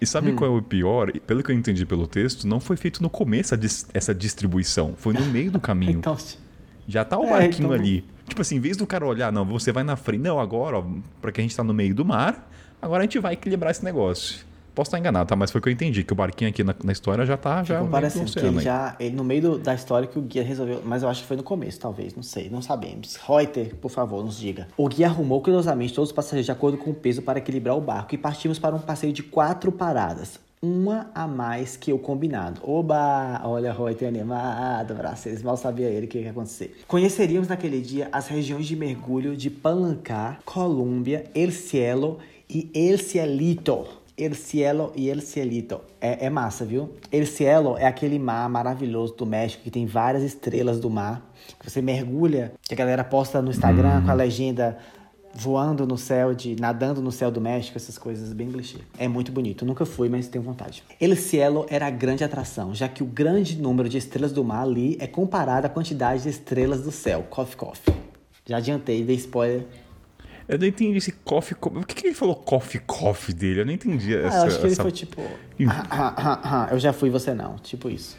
E sabe Hum. qual é o pior? Pelo que eu entendi pelo texto, não foi feito no começo essa distribuição. Foi no meio do caminho. Então, Já tá o É, barquinho então- ali. Tipo assim, em vez do cara olhar, não, você vai na frente. Não, agora, ó, pra que a gente tá no meio do mar, agora a gente vai equilibrar esse negócio. Posso estar enganado, tá? Mas foi o que eu entendi, que o barquinho aqui na, na história já tá já ficou do parecendo que ele aí. já, ele no meio do- da história que o guia resolveu, mas eu acho que foi no começo, talvez, não sei, não sabemos. Reuter, por favor, nos diga. O guia arrumou cuidadosamente todos os passageiros de acordo com o peso para equilibrar o barco e partimos para um passeio de quatro paradas. uma a mais que o combinado. Oba! Olha, Roy tem animado vocês. Mal sabia ele o que ia acontecer. Conheceríamos naquele dia as regiões de mergulho de Palancar, Colômbia, El Cielo e El Cielito. El Cielo e El Cielito. É, é, massa, viu? El Cielo é aquele mar maravilhoso do México que tem várias estrelas do mar. Que você mergulha, que a galera posta no Instagram hum. com a legenda voando no céu, de nadando no céu do México, essas coisas bem clichê. É muito bonito. nunca fui, mas tenho vontade. El Cielo era a grande atração, já que o grande número de estrelas do mar ali é comparado à quantidade de estrelas do céu. Coffee, coffee. Já adiantei, dei spoiler eu não entendi esse coffee, coffee. Por que, que ele falou coffee, coffee dele? Eu não entendi essa. Ah, eu acho que ele foi tipo. Ah, ah, ah, eu já fui, você não. Tipo isso.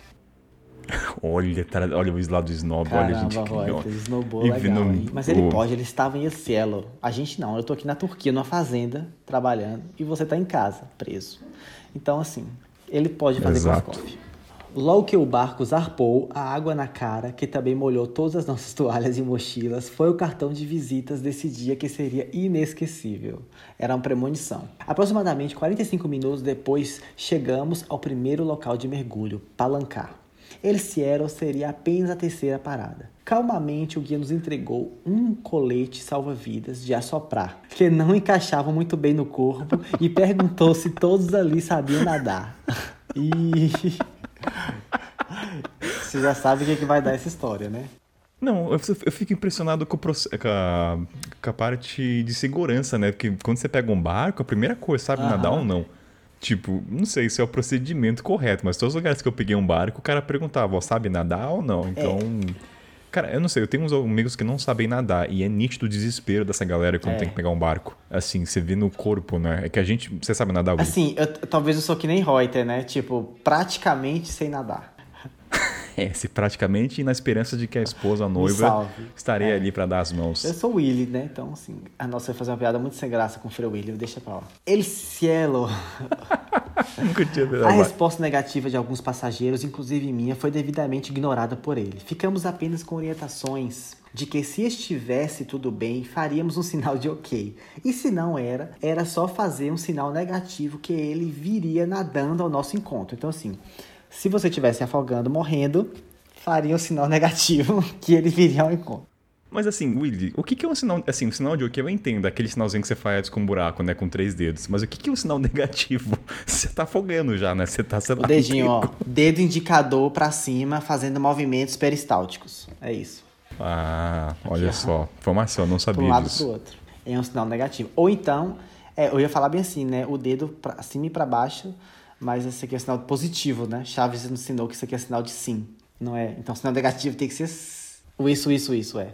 olha, olha o lado do snob, Caramba, olha a gente criou. Snowball legal, no... Mas ele pode, ele estava em Cielo. A gente não, eu tô aqui na Turquia, numa fazenda, trabalhando, e você tá em casa, preso. Então, assim, ele pode fazer Exato. coffee. Logo que o barco zarpou, a água na cara, que também molhou todas as nossas toalhas e mochilas, foi o cartão de visitas desse dia que seria inesquecível. Era uma premonição. Aproximadamente 45 minutos depois, chegamos ao primeiro local de mergulho, Palancar. El Cielo seria apenas a terceira parada. Calmamente, o guia nos entregou um colete salva-vidas de assoprar, que não encaixava muito bem no corpo, e perguntou se todos ali sabiam nadar. E você já sabe o que, é que vai dar essa história, né? Não, eu, eu fico impressionado com, o, com, a, com, a, parte de segurança, né? Porque quando você pega um barco, a primeira coisa, sabe Aham. nadar ou não? Tipo, não sei se é o procedimento correto, mas todos os lugares que eu peguei um barco, o cara perguntava, sabe nadar ou não? Então. É. Cara, eu não sei, eu tenho uns amigos que não sabem nadar e é nítido o desespero dessa galera quando é. tem que pegar um barco. Assim, você vê no corpo, né? É que a gente. Você sabe nadar, Will? Assim, eu, talvez eu sou que nem Reuter, né? Tipo, praticamente sem nadar. Se praticamente na esperança de que a esposa, a noiva, estaria é. ali para dar as mãos. Eu sou o Willy, né? Então, assim, a nossa vai fazer uma piada muito sem graça com o Frei Willy, deixa pra lá. El cielo. A resposta negativa de alguns passageiros, inclusive minha, foi devidamente ignorada por ele. Ficamos apenas com orientações de que se estivesse tudo bem, faríamos um sinal de ok. E se não era, era só fazer um sinal negativo que ele viria nadando ao nosso encontro. Então, assim, se você estivesse afogando, morrendo, faria um sinal negativo que ele viria ao encontro. Mas assim, Willy, o que, que é um sinal. Assim, um sinal de o que eu entendo, aquele sinalzinho que você faz com um buraco, né? Com três dedos. Mas o que, que é um sinal negativo? Você tá afogando já, né? Você tá sendo. O dedinho, ó. Dedo indicador para cima, fazendo movimentos peristálticos. É isso. Ah, olha Aqui, só. Informação, não sabia pro lado disso. Pro outro. É um sinal negativo. Ou então, é, eu ia falar bem assim, né? O dedo pra cima e para baixo mas esse aqui é sinal positivo, né? Chaves ensinou que isso aqui é sinal de sim, não é? Então, sinal negativo tem que ser o isso, isso, isso, é.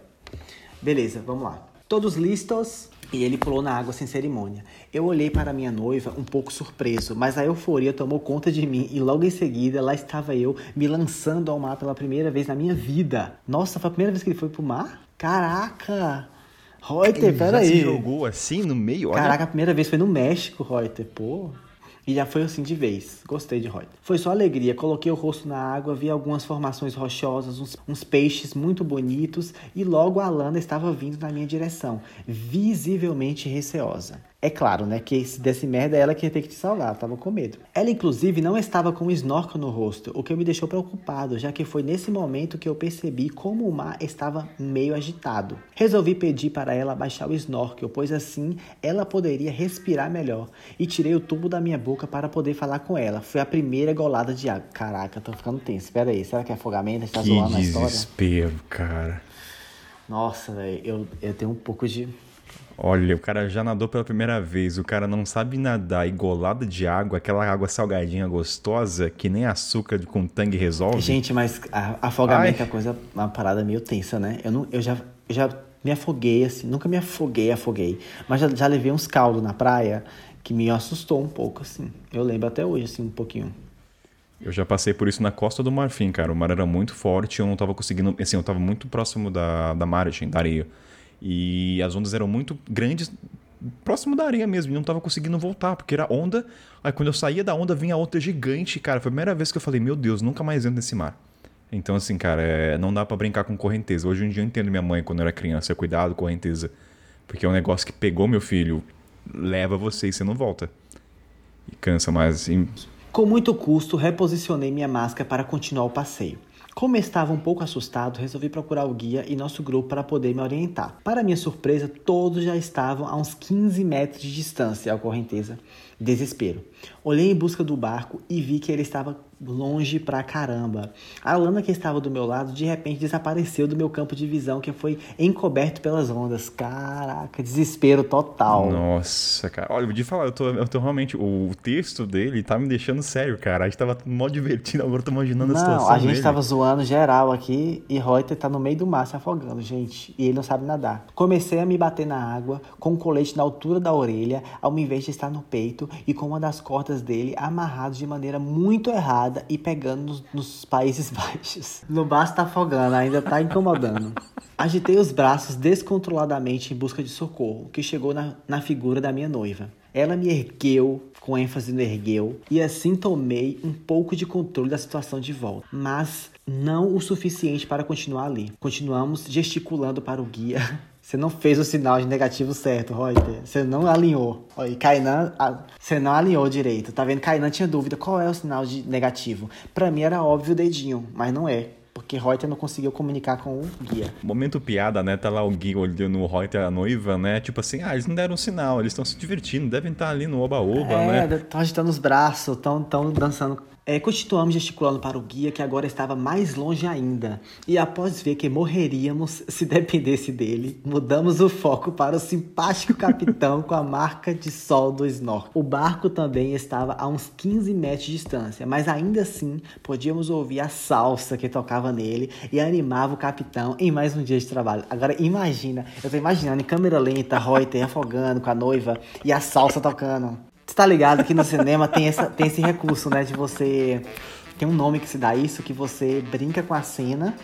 Beleza, vamos lá. Todos listos e ele pulou na água sem cerimônia. Eu olhei para minha noiva um pouco surpreso, mas a euforia tomou conta de mim e logo em seguida lá estava eu me lançando ao mar pela primeira vez na minha vida. Nossa, foi a primeira vez que ele foi pro mar? Caraca! Reuter, peraí. Ele jogou assim no meio? Olha. Caraca, a primeira vez foi no México, Reuter, pô. E já foi assim de vez. Gostei de Reuter. Foi só alegria. Coloquei o rosto na água, vi algumas formações rochosas, uns, uns, peixes muito bonitos e logo a Lana estava vindo na minha direção, visivelmente receosa. É claro, né, que se desse merda, ela que ia ter que te salvar, tava com medo. Ela, inclusive, não estava com um snorkel no rosto, o que me deixou preocupado, já que foi nesse momento que eu percebi como o mar estava meio agitado. Resolvi pedir para ela baixar o snorkel, pois assim ela poderia respirar melhor, e tirei o tubo da minha boca para poder falar com ela. Foi a primeira golada de água. Caraca, tô ficando tenso. Espera aí, será que é afogamento? A gente tá que zoando a história? desespero, cara. Nossa, velho, eu, eu tenho um pouco de Olha, o cara já nadou pela primeira vez, o cara não sabe nadar e golada de água, aquela água salgadinha gostosa que nem açúcar com tangue resolve. Gente, mas afogamento Ai. é coisa, uma parada meio tensa, né? Eu, não, eu, já, eu já me afoguei, assim, nunca me afoguei, afoguei, mas já, já levei uns caldos na praia que me assustou um pouco, assim. Eu lembro até hoje, assim, um pouquinho. Eu já passei por isso na Costa do Marfim, cara. O mar era muito forte, eu não tava conseguindo. Assim, eu tava muito próximo da, da margem, da areia. E as ondas eram muito grandes, próximo da areia mesmo, e não tava conseguindo voltar, porque era onda. Aí quando eu saía da onda, vinha outra gigante, cara. Foi a primeira vez que eu falei, meu Deus, nunca mais entro nesse mar. Então, assim, cara, é, não dá para brincar com correnteza. Hoje em dia eu entendo minha mãe quando eu era criança, cuidado, correnteza. Porque é um negócio que pegou meu filho, leva você e você não volta. E cansa, mas. Com muito custo, reposicionei minha máscara para continuar o passeio. Como estava um pouco assustado, resolvi procurar o guia e nosso grupo para poder me orientar. Para minha surpresa, todos já estavam a uns 15 metros de distância à correnteza. Desespero. Olhei em busca do barco e vi que ele estava longe pra caramba. A lama que estava do meu lado de repente desapareceu do meu campo de visão, que foi encoberto pelas ondas. Caraca, desespero total. Nossa, cara. Olha, te falar, eu tô, eu tô realmente. O texto dele tá me deixando sério, cara. A gente tava mó divertido, agora eu tô imaginando a Não, situação. a gente dele. tava zoando geral aqui e Reuter tá no meio do mar se afogando, gente. E ele não sabe nadar. Comecei a me bater na água com o colete na altura da orelha, ao invés de estar no peito, e com uma das cordas dele amarrado de maneira muito errada e pegando nos, Países Baixos. Braço tá afogando, ainda tá incomodando. Agitei os braços descontroladamente em busca de socorro, que chegou na, na figura da minha noiva. Ela me ergueu, com ênfase no ergueu, e assim tomei um pouco de controle da situação de volta. Mas não o suficiente para continuar ali. Continuamos gesticulando para o guia. Você não fez o sinal de negativo certo, Reuter. Você não alinhou. Olha, Kainan, você não alinhou direito. Tá vendo? Kainan tinha dúvida qual é o sinal de negativo. Pra mim era óbvio o dedinho, mas não é. Porque Reuter não conseguiu comunicar com o guia. Momento piada, né? Tá lá o Gui olhando o Reuter, a noiva, né? Tipo assim, ah, eles não deram sinal, eles estão se divertindo, devem estar ali no oba-oba, É, né? estão agitando os braços, estão tão dançando. É, continuamos gesticulando para o guia, que agora estava mais longe ainda. E após ver que morreríamos se dependesse dele, mudamos o foco para o simpático capitão com a marca de sol do snorkel. O barco também estava a uns 15 metros de distância, mas ainda assim podíamos ouvir a salsa que tocava nele e animava o capitão em mais um dia de trabalho. Agora imagina, eu tô imaginando em câmera lenta, Reuter afogando com a noiva e a salsa tocando. Você tá ligado que no cinema tem, essa, tem esse recurso, né? De você. Tem um nome que se dá isso, que você brinca com a cena,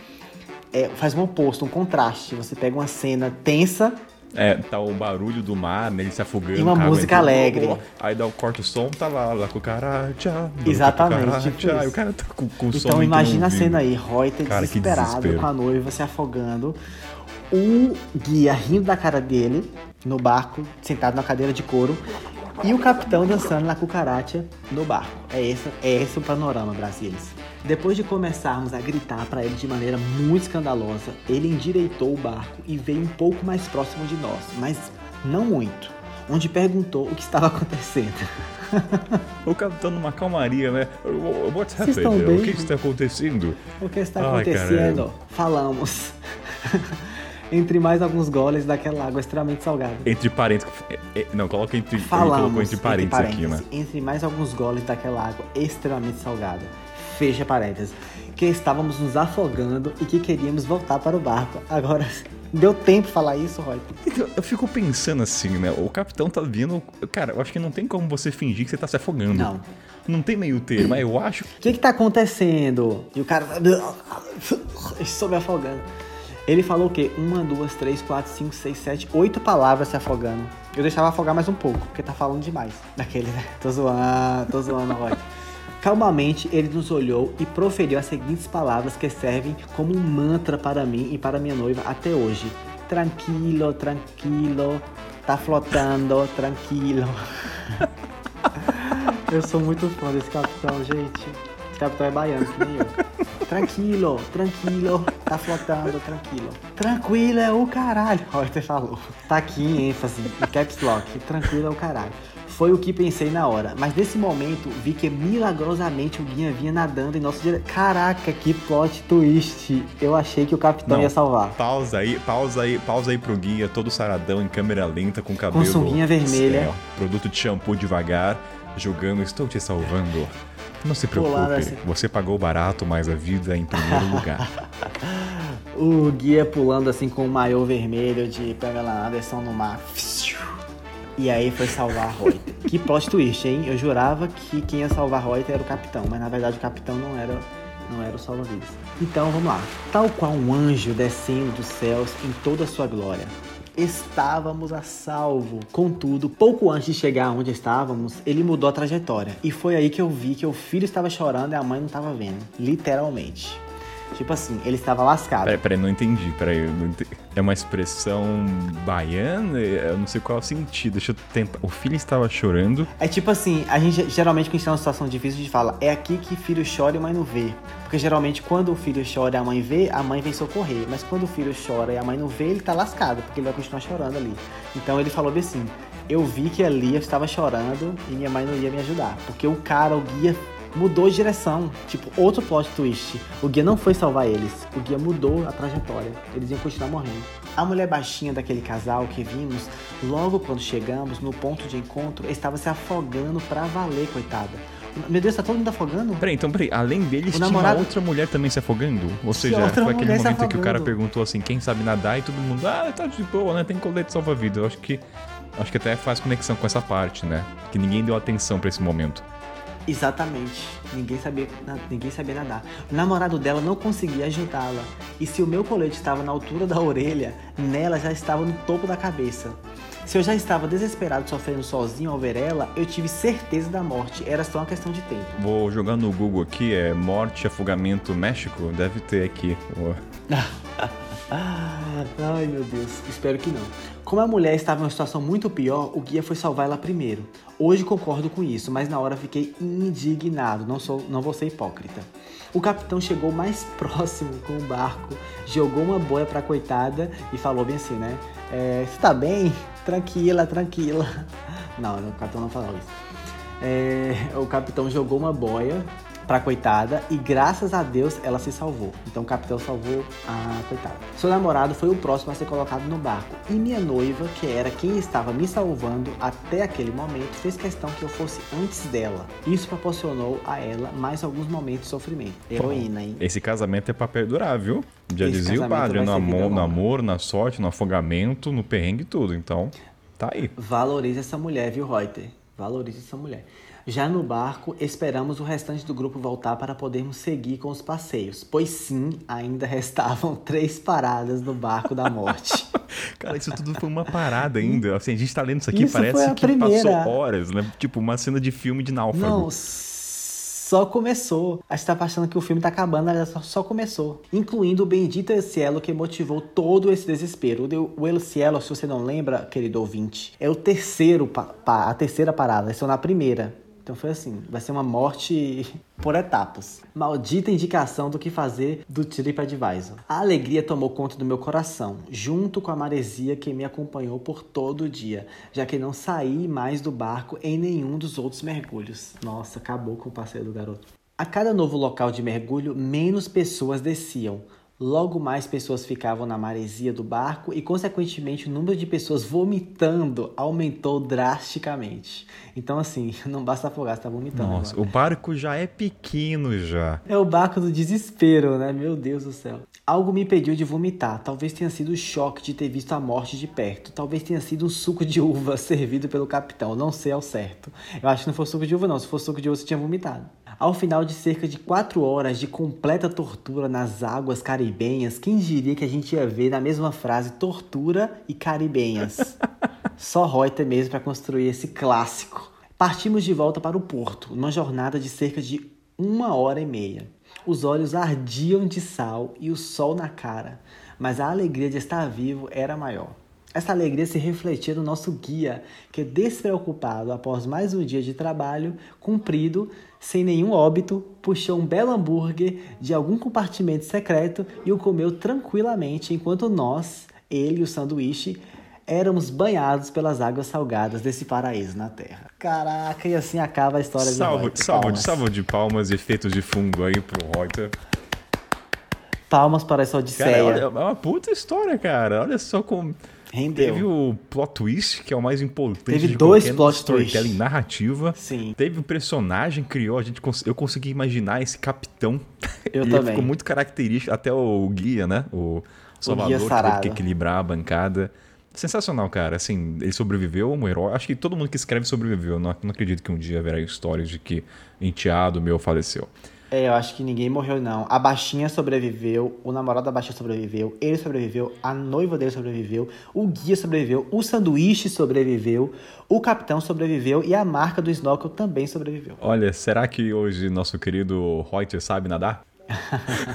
é, faz um oposto, um contraste. Você pega uma cena tensa, É, tá o barulho do mar, né? Ele se afogando. E uma com a água música alegre. Aí dá o corta o som, tá lá, lá com o cara. Tchau. Exatamente, tipo Tchau. isso. E o cara tá com, com o som. Então imagina a cena aí, Reuter Cara, que desesperado com a noiva se afogando, o guia rindo da cara dele no barco, sentado na cadeira de couro, e o capitão dançando na cucaracha no barco. É esse, é esse o panorama, Brasilis. Depois de começarmos a gritar para ele de maneira muito escandalosa, ele endireitou o barco e veio um pouco mais próximo de nós, mas não muito, onde perguntou o que estava acontecendo. O capitão numa calmaria, né? What's Vocês estão happening? bem? O que está acontecendo? O que está Ai, acontecendo? caramba. Falamos. entre mais alguns goles daquela água extremamente salgada. Entre parênteses. é, é, Não, coloca entre. Falamos. colocou entre parênteses aqui, né? Entre mais alguns goles daquela água extremamente salgada. Fecha parênteses. Que estávamos nos afogando e que queríamos voltar para o barco. Agora, deu tempo falar isso, Roy? Então, eu fico pensando assim, né? O capitão tá vindo. Cara, eu acho que não tem como você fingir que você tá se afogando. Não. Não tem meio termo, mas eu acho. O que que tá acontecendo? E o cara. Estou me afogando. Ele falou o quê? Uma, duas, três, quatro, cinco, seis, sete, oito palavras se afogando. Eu deixava afogar mais um pouco, porque tá falando demais. Daquele, né? Tô zoando, tô zoando, Roy. Calmamente, ele nos olhou e proferiu as seguintes palavras que servem como um mantra para mim e para minha noiva até hoje. Tranquilo, tranquilo, tá flotando, tranquilo. Eu sou muito fã desse capitão, gente. Esse capitão é baiano, que nem eu. Tranquilo, tranquilo, tá flotando, tranquilo. Tranquilo é o caralho. Olha, você falou. Tá aqui em ênfase, em caps lock. Tranquilo é o caralho. Foi o que pensei na hora, mas nesse momento vi que milagrosamente o guia vinha nadando em nosso direção. Caraca, que plot twist! Eu achei que o capitão Não. ia salvar. Pausa aí, pausa aí, pausa aí pro guia, todo saradão em câmera lenta, com cabelo. sunguinha vermelha. É, produto de shampoo devagar, jogando, estou te salvando. Não se Pulando preocupe, assim. você pagou barato, mas a vida é em primeiro lugar. O guia pulando assim com o maiô vermelho de Pamela Anderson no mar. E aí foi salvar Reuter. que plot twist, hein? Eu jurava que quem ia salvar Reuter era o capitão, mas na verdade o capitão não era, não era o salva-vidas. Então vamos lá. Tal qual um anjo descendo dos céus em toda a sua glória. Estávamos a salvo. Contudo, pouco antes de chegar onde estávamos, ele mudou a trajetória. E foi aí que eu vi que o filho estava chorando e a mãe não estava vendo. Literalmente. Tipo assim, ele estava lascado. Peraí, peraí, não entendi. Peraí, não entendi. É uma expressão baiana? Eu não sei qual é o sentido. Deixa eu tentar. O filho estava chorando. É tipo assim, a gente geralmente quando a gente tá numa situação difícil, a gente fala, é aqui que filho chora e mãe não vê. Porque geralmente quando o filho chora e a mãe vê, a mãe vem socorrer. Mas quando o filho chora e a mãe não vê, ele tá lascado, porque ele vai continuar chorando ali. Então ele falou assim, eu vi que a Lia estava chorando e minha mãe não ia me ajudar. Porque o cara, o guia, mudou de direção. Tipo, outro plot twist. O guia não foi salvar eles. O guia mudou a trajetória. Eles iam continuar morrendo. A mulher baixinha daquele casal que vimos, logo quando chegamos no ponto de encontro, estava se afogando pra valer, coitada. Meu Deus, tá todo mundo afogando? Peraí, então peraí, além deles O tinha namorado- outra mulher também se afogando? Ou seja, foi aquele se momento que o cara perguntou assim, quem sabe nadar e todo mundo, ah, tá de boa, né? Tem colete salva-vida. Eu acho que. Acho que até faz conexão com essa parte, né? Que ninguém deu atenção pra esse momento. Exatamente. Ninguém sabia, ninguém sabia nadar. O namorado dela não conseguia ajudá-la. E se o meu colete estava na altura da orelha, nela já estava no topo da cabeça. Se eu já estava desesperado sofrendo sozinho ao ver ela, eu tive certeza da morte. Era só uma questão de tempo. Vou jogar no Google aqui, é morte, afogamento, México. Deve ter aqui. Ai meu Deus, espero que não. Como a mulher estava em uma situação muito pior, o guia foi salvar ela primeiro. Hoje concordo com isso, mas na hora fiquei indignado, não, sou, não vou ser hipócrita. O capitão chegou mais próximo com o barco, jogou uma boia pra coitada e falou bem assim, né? É, Você tá bem? Tranquila, tranquila. Não, o capitão não falou isso. É, o capitão jogou uma boia pra coitada e graças a Deus ela se salvou. Então o capitão salvou a coitada. Seu namorado foi o próximo a ser colocado no barco e minha noiva, que era quem estava me salvando até aquele momento, fez questão que eu fosse antes dela. Isso proporcionou a ela mais alguns momentos de sofrimento. Heroína, hein? Esse casamento é pra perdurar, viu? Já Esse dizia o padre, no amor, no amor, na sorte, no afogamento, no perrengue e tudo. Então, tá aí. Valorize essa mulher, viu, Reuter? Valorize essa mulher. Já no barco, esperamos o restante do grupo voltar para podermos seguir com os passeios, pois sim, ainda restavam três paradas no barco da morte. Cara, isso tudo foi uma parada ainda. Assim, a gente tá lendo isso aqui, Isso parece que primeira. passou horas, né? Tipo, uma cena de filme de náufrago. Não, só começou. A gente tá achando que o filme tá acabando, mas só, só começou. Incluindo o bendito El Cielo que motivou todo esse desespero. O O El Cielo, se você não lembra, querido ouvinte, é o terceiro, a terceira parada. Estou na primeira. Então foi assim, vai ser uma morte por etapas. Maldita indicação do que fazer do TripAdvisor. A alegria tomou conta do meu coração, junto com a maresia que me acompanhou por todo o dia, já que não saí mais do barco em nenhum dos outros mergulhos. Nossa, acabou com o passeio do garoto. A cada novo local de mergulho, menos pessoas desciam. Logo mais pessoas ficavam na maresia do barco e, consequentemente, o número de pessoas vomitando aumentou drasticamente. Então, assim, não basta afogar, você tá vomitando. Nossa, agora. o barco já é pequeno já. É o barco do desespero, né? Meu Deus do céu. Algo me impediu de vomitar. Talvez tenha sido o choque de ter visto a morte de perto. Talvez tenha sido um suco de uva servido pelo capitão. Não sei ao certo. Eu acho que não foi suco de uva, não. Se fosse suco de uva, você tinha vomitado. Ao final de cerca de quatro horas de completa tortura nas águas caribenhas, quem diria que a gente ia ver na mesma frase tortura e caribenhas? Só Reuter mesmo para construir esse clássico. Partimos de volta para o porto, numa jornada de cerca de uma hora e meia. Os olhos ardiam de sal e o sol na cara, mas a alegria de estar vivo era maior. Essa alegria se refletia no nosso guia, que despreocupado após mais um dia de trabalho cumprido, sem nenhum óbito, puxou um belo hambúrguer de algum compartimento secreto e o comeu tranquilamente, enquanto nós, ele e o sanduíche, éramos banhados pelas águas salgadas desse paraíso na Terra. Caraca, e assim acaba a história de Salvo, Reuter. salvo, de, Palmas. salvo de palmas e efeitos de fundo aí pro Reuter. Palmas para essa Cara, odisseia. olha, é uma puta história, cara. Olha só como. Rendeu. Teve o plot twist, que é o mais importante Teve de dois plot storytelling twists. narrativa. Sim. Teve o personagem, criou, a gente cons- eu consegui imaginar esse capitão. Eu e ele também. ficou muito característico, até o guia, né? O Salvador, que teve sarado. que equilibrar a bancada. Sensacional, cara. Assim, ele sobreviveu, um herói. Acho que todo mundo que escreve sobreviveu. Não, não acredito que um dia haverá histórias de que enteado meu faleceu. É, eu acho que ninguém morreu, não. A baixinha sobreviveu, o namorado da baixinha sobreviveu, ele sobreviveu, a noiva dele sobreviveu, o guia sobreviveu, o sanduíche sobreviveu, o capitão sobreviveu e a marca do snorkel também sobreviveu. Olha, será que hoje nosso querido Reuter sabe nadar?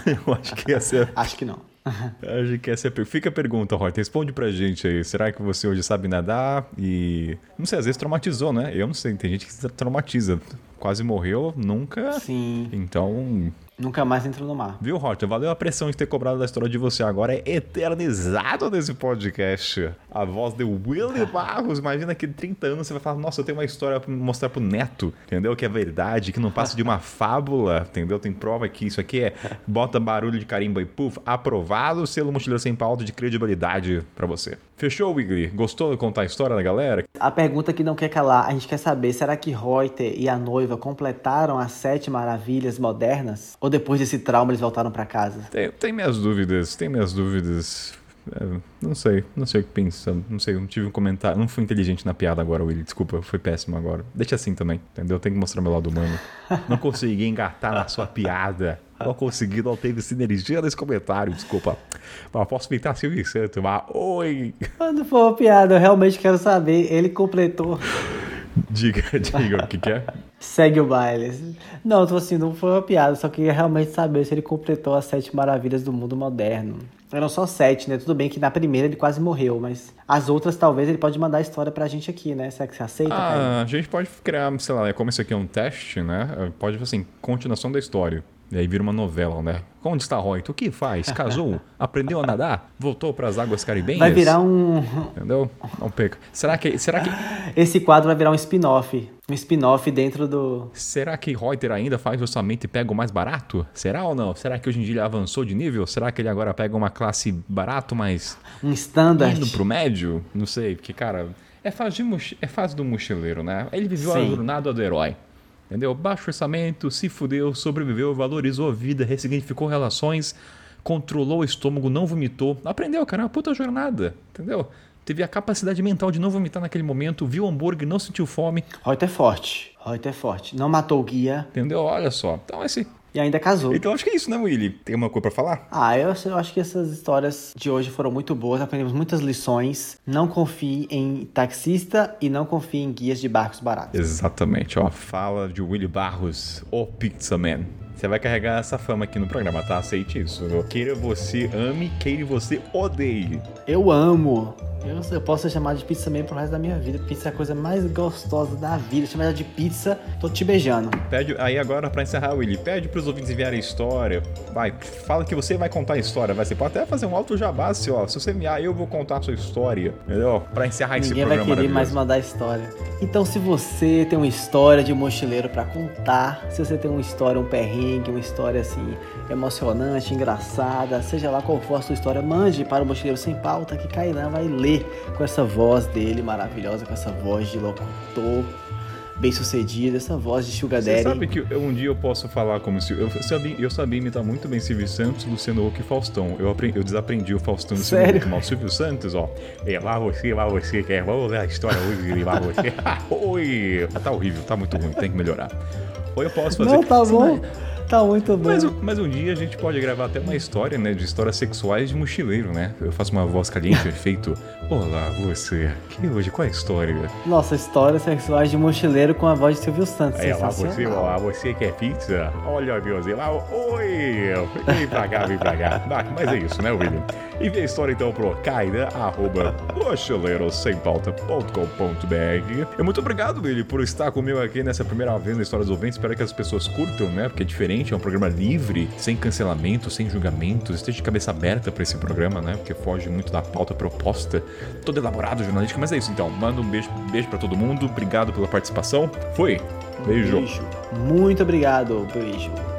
Eu acho que ia ser. Acho que não. Acho que essa é... Fica a pergunta, Rota. Responde pra gente aí. Será que você hoje sabe nadar? E. Não sei, às vezes traumatizou, né? Eu não sei, tem gente que se traumatiza. Quase morreu, nunca. Sim. Então, Nunca mais entrou no mar. Viu, Roger? Valeu a pressão de ter cobrado da história de você. Agora é eternizado nesse podcast. A voz de Willy Barros. Imagina que 30 anos você vai falar: Nossa, eu tenho uma história pra mostrar pro neto, entendeu? Que é verdade, que não passa de uma fábula, entendeu? Tem prova que isso aqui é bota barulho de carimbo e puf, aprovado, selo mochileiro sem pauta de credibilidade pra você. Fechou, Wiggly? Gostou de contar a história da galera? A pergunta que não quer calar, a gente quer saber: será que Reuter e a noiva completaram as sete maravilhas modernas? Ou depois desse trauma eles voltaram para casa? Tem, tem minhas dúvidas, tem minhas dúvidas. É, não sei, não sei o que pensa. Não sei, não tive um comentário. Não fui inteligente na piada agora, Willy. Desculpa, foi péssimo agora. Deixa assim também, entendeu? Tem que mostrar meu lado humano. Não consegui engatar na sua piada. Não consegui, não teve sinergia nesse comentário, desculpa. Mas posso pintar Silvio Santo, mas oi! Quando for piada, eu realmente quero saber. Ele completou. Diga, diga o que, que é. Segue o baile. Não, tô assim, não foi uma piada, só queria realmente saber se ele completou as sete maravilhas do mundo moderno. Eram só sete, né? Tudo bem que na primeira ele quase morreu, mas as outras talvez ele pode mandar a história pra gente aqui, né? Será que você aceita, Ah, a gente pode criar, sei lá, como isso aqui é um teste, né? Pode, assim, continuação da história. E aí vira uma novela, né? Onde está Roy? O que faz? Casou? Aprendeu a nadar? Voltou para as águas caribenhas? Vai virar um. Entendeu? Não perca. Será que, será que, Esse quadro vai virar um spin-off. Um spin-off dentro do. será que Reuter ainda faz orçamento e pega o mais barato? Será ou não? Será que hoje em dia ele avançou de nível? Será que ele agora pega uma classe barato, mas Um standard. indo pro médio? Não sei, porque, cara, é fase, de mochi- é fase do mochileiro, né? Ele viveu a jornada do herói. Entendeu? Baixo orçamento, se fudeu, sobreviveu, valorizou a vida, ressignificou relações, controlou o estômago, não vomitou. Aprendeu, cara, é uma puta jornada, entendeu? Teve a capacidade mental de não vomitar naquele momento, viu o hambúrguer, não sentiu fome, Reuter é forte. Reuter é forte. Não matou o guia entendeu? Olha só. Então, esse... e ainda casou. então acho que é isso, né, Willy? Tem uma coisa pra falar? Ah, eu, eu acho que essas histórias de hoje foram muito boas, aprendemos muitas lições. Não confie em taxista e não confie em guias de barcos baratos. Exatamente, ó. Fala de Willy Barros, o Pizza Man. Você vai carregar essa fama aqui no programa, tá? Aceite isso. Queira você ame, queira você odeie. Eu amo. Eu, eu posso ser chamado de pizza mesmo pro resto da minha vida. Pizza é a coisa mais gostosa da vida. Chama ela de pizza, tô te beijando. Pede aí agora pra encerrar, Willy. Pede pros ouvintes enviarem história. Vai, fala que você vai contar a história. Vai, você pode até fazer um alto jabá, assim, ó. Se você me eu vou contar a sua história. Entendeu? Pra encerrar esse Ninguém vai programa querer mais mandar história. Então, se você tem uma história de mochileiro pra contar, se você tem uma história, um perrengue, uma história assim emocionante, engraçada, seja lá qual for a sua história, mande para o Mochileiro Sem Pauta que Kainan vai ler com essa voz dele maravilhosa, com essa voz de locutor bem sucedido, essa voz de Sugar Você Daddy. sabe que eu- um dia eu posso falar como se. Eu sabia, eu sabia imitar muito bem Silvio Santos, Luciano Huck e Faustão. Eu, aprendi, eu desaprendi o Faustão e o Luciano Sério? Huck, Silvio Santos, ó. É lá você, lá você, quer. Vamos ver a história hoje, lá você. Oi! Tá horrível, tá muito ruim, tem que melhorar. Ou eu posso fazer. Não, tá bom. mas- Tá muito bom. Mas, mas um dia a gente pode gravar até uma história, né? De histórias sexuais de mochileiro, né? Eu faço uma voz caliente, efeito. Olá, você. Que hoje? Qual é a história? Nossa, histórias sexuais de mochileiro com a voz de Silvio Santos. Aí, lá você, ó, você quer pizza? Olha, meu Deus, lá, oi! Vem pra cá, vem pra cá. Mas é isso, né, William? Envia a história então pro caida, arroba, mochileirosempauta.com.br. E muito obrigado, William, por estar comigo aqui nessa primeira vez na História dos Ouvintes. Espero que as pessoas curtam, né? Porque é diferente, é um programa livre, sem cancelamento, sem julgamentos. Esteja de cabeça aberta pra esse programa, né? Porque foge muito da pauta proposta. Todo elaborado, jornalística. Mas é isso, então. Manda um beijo, beijo pra todo mundo. Obrigado pela participação. Fui! Beijo. Beijo. Muito obrigado. Beijo.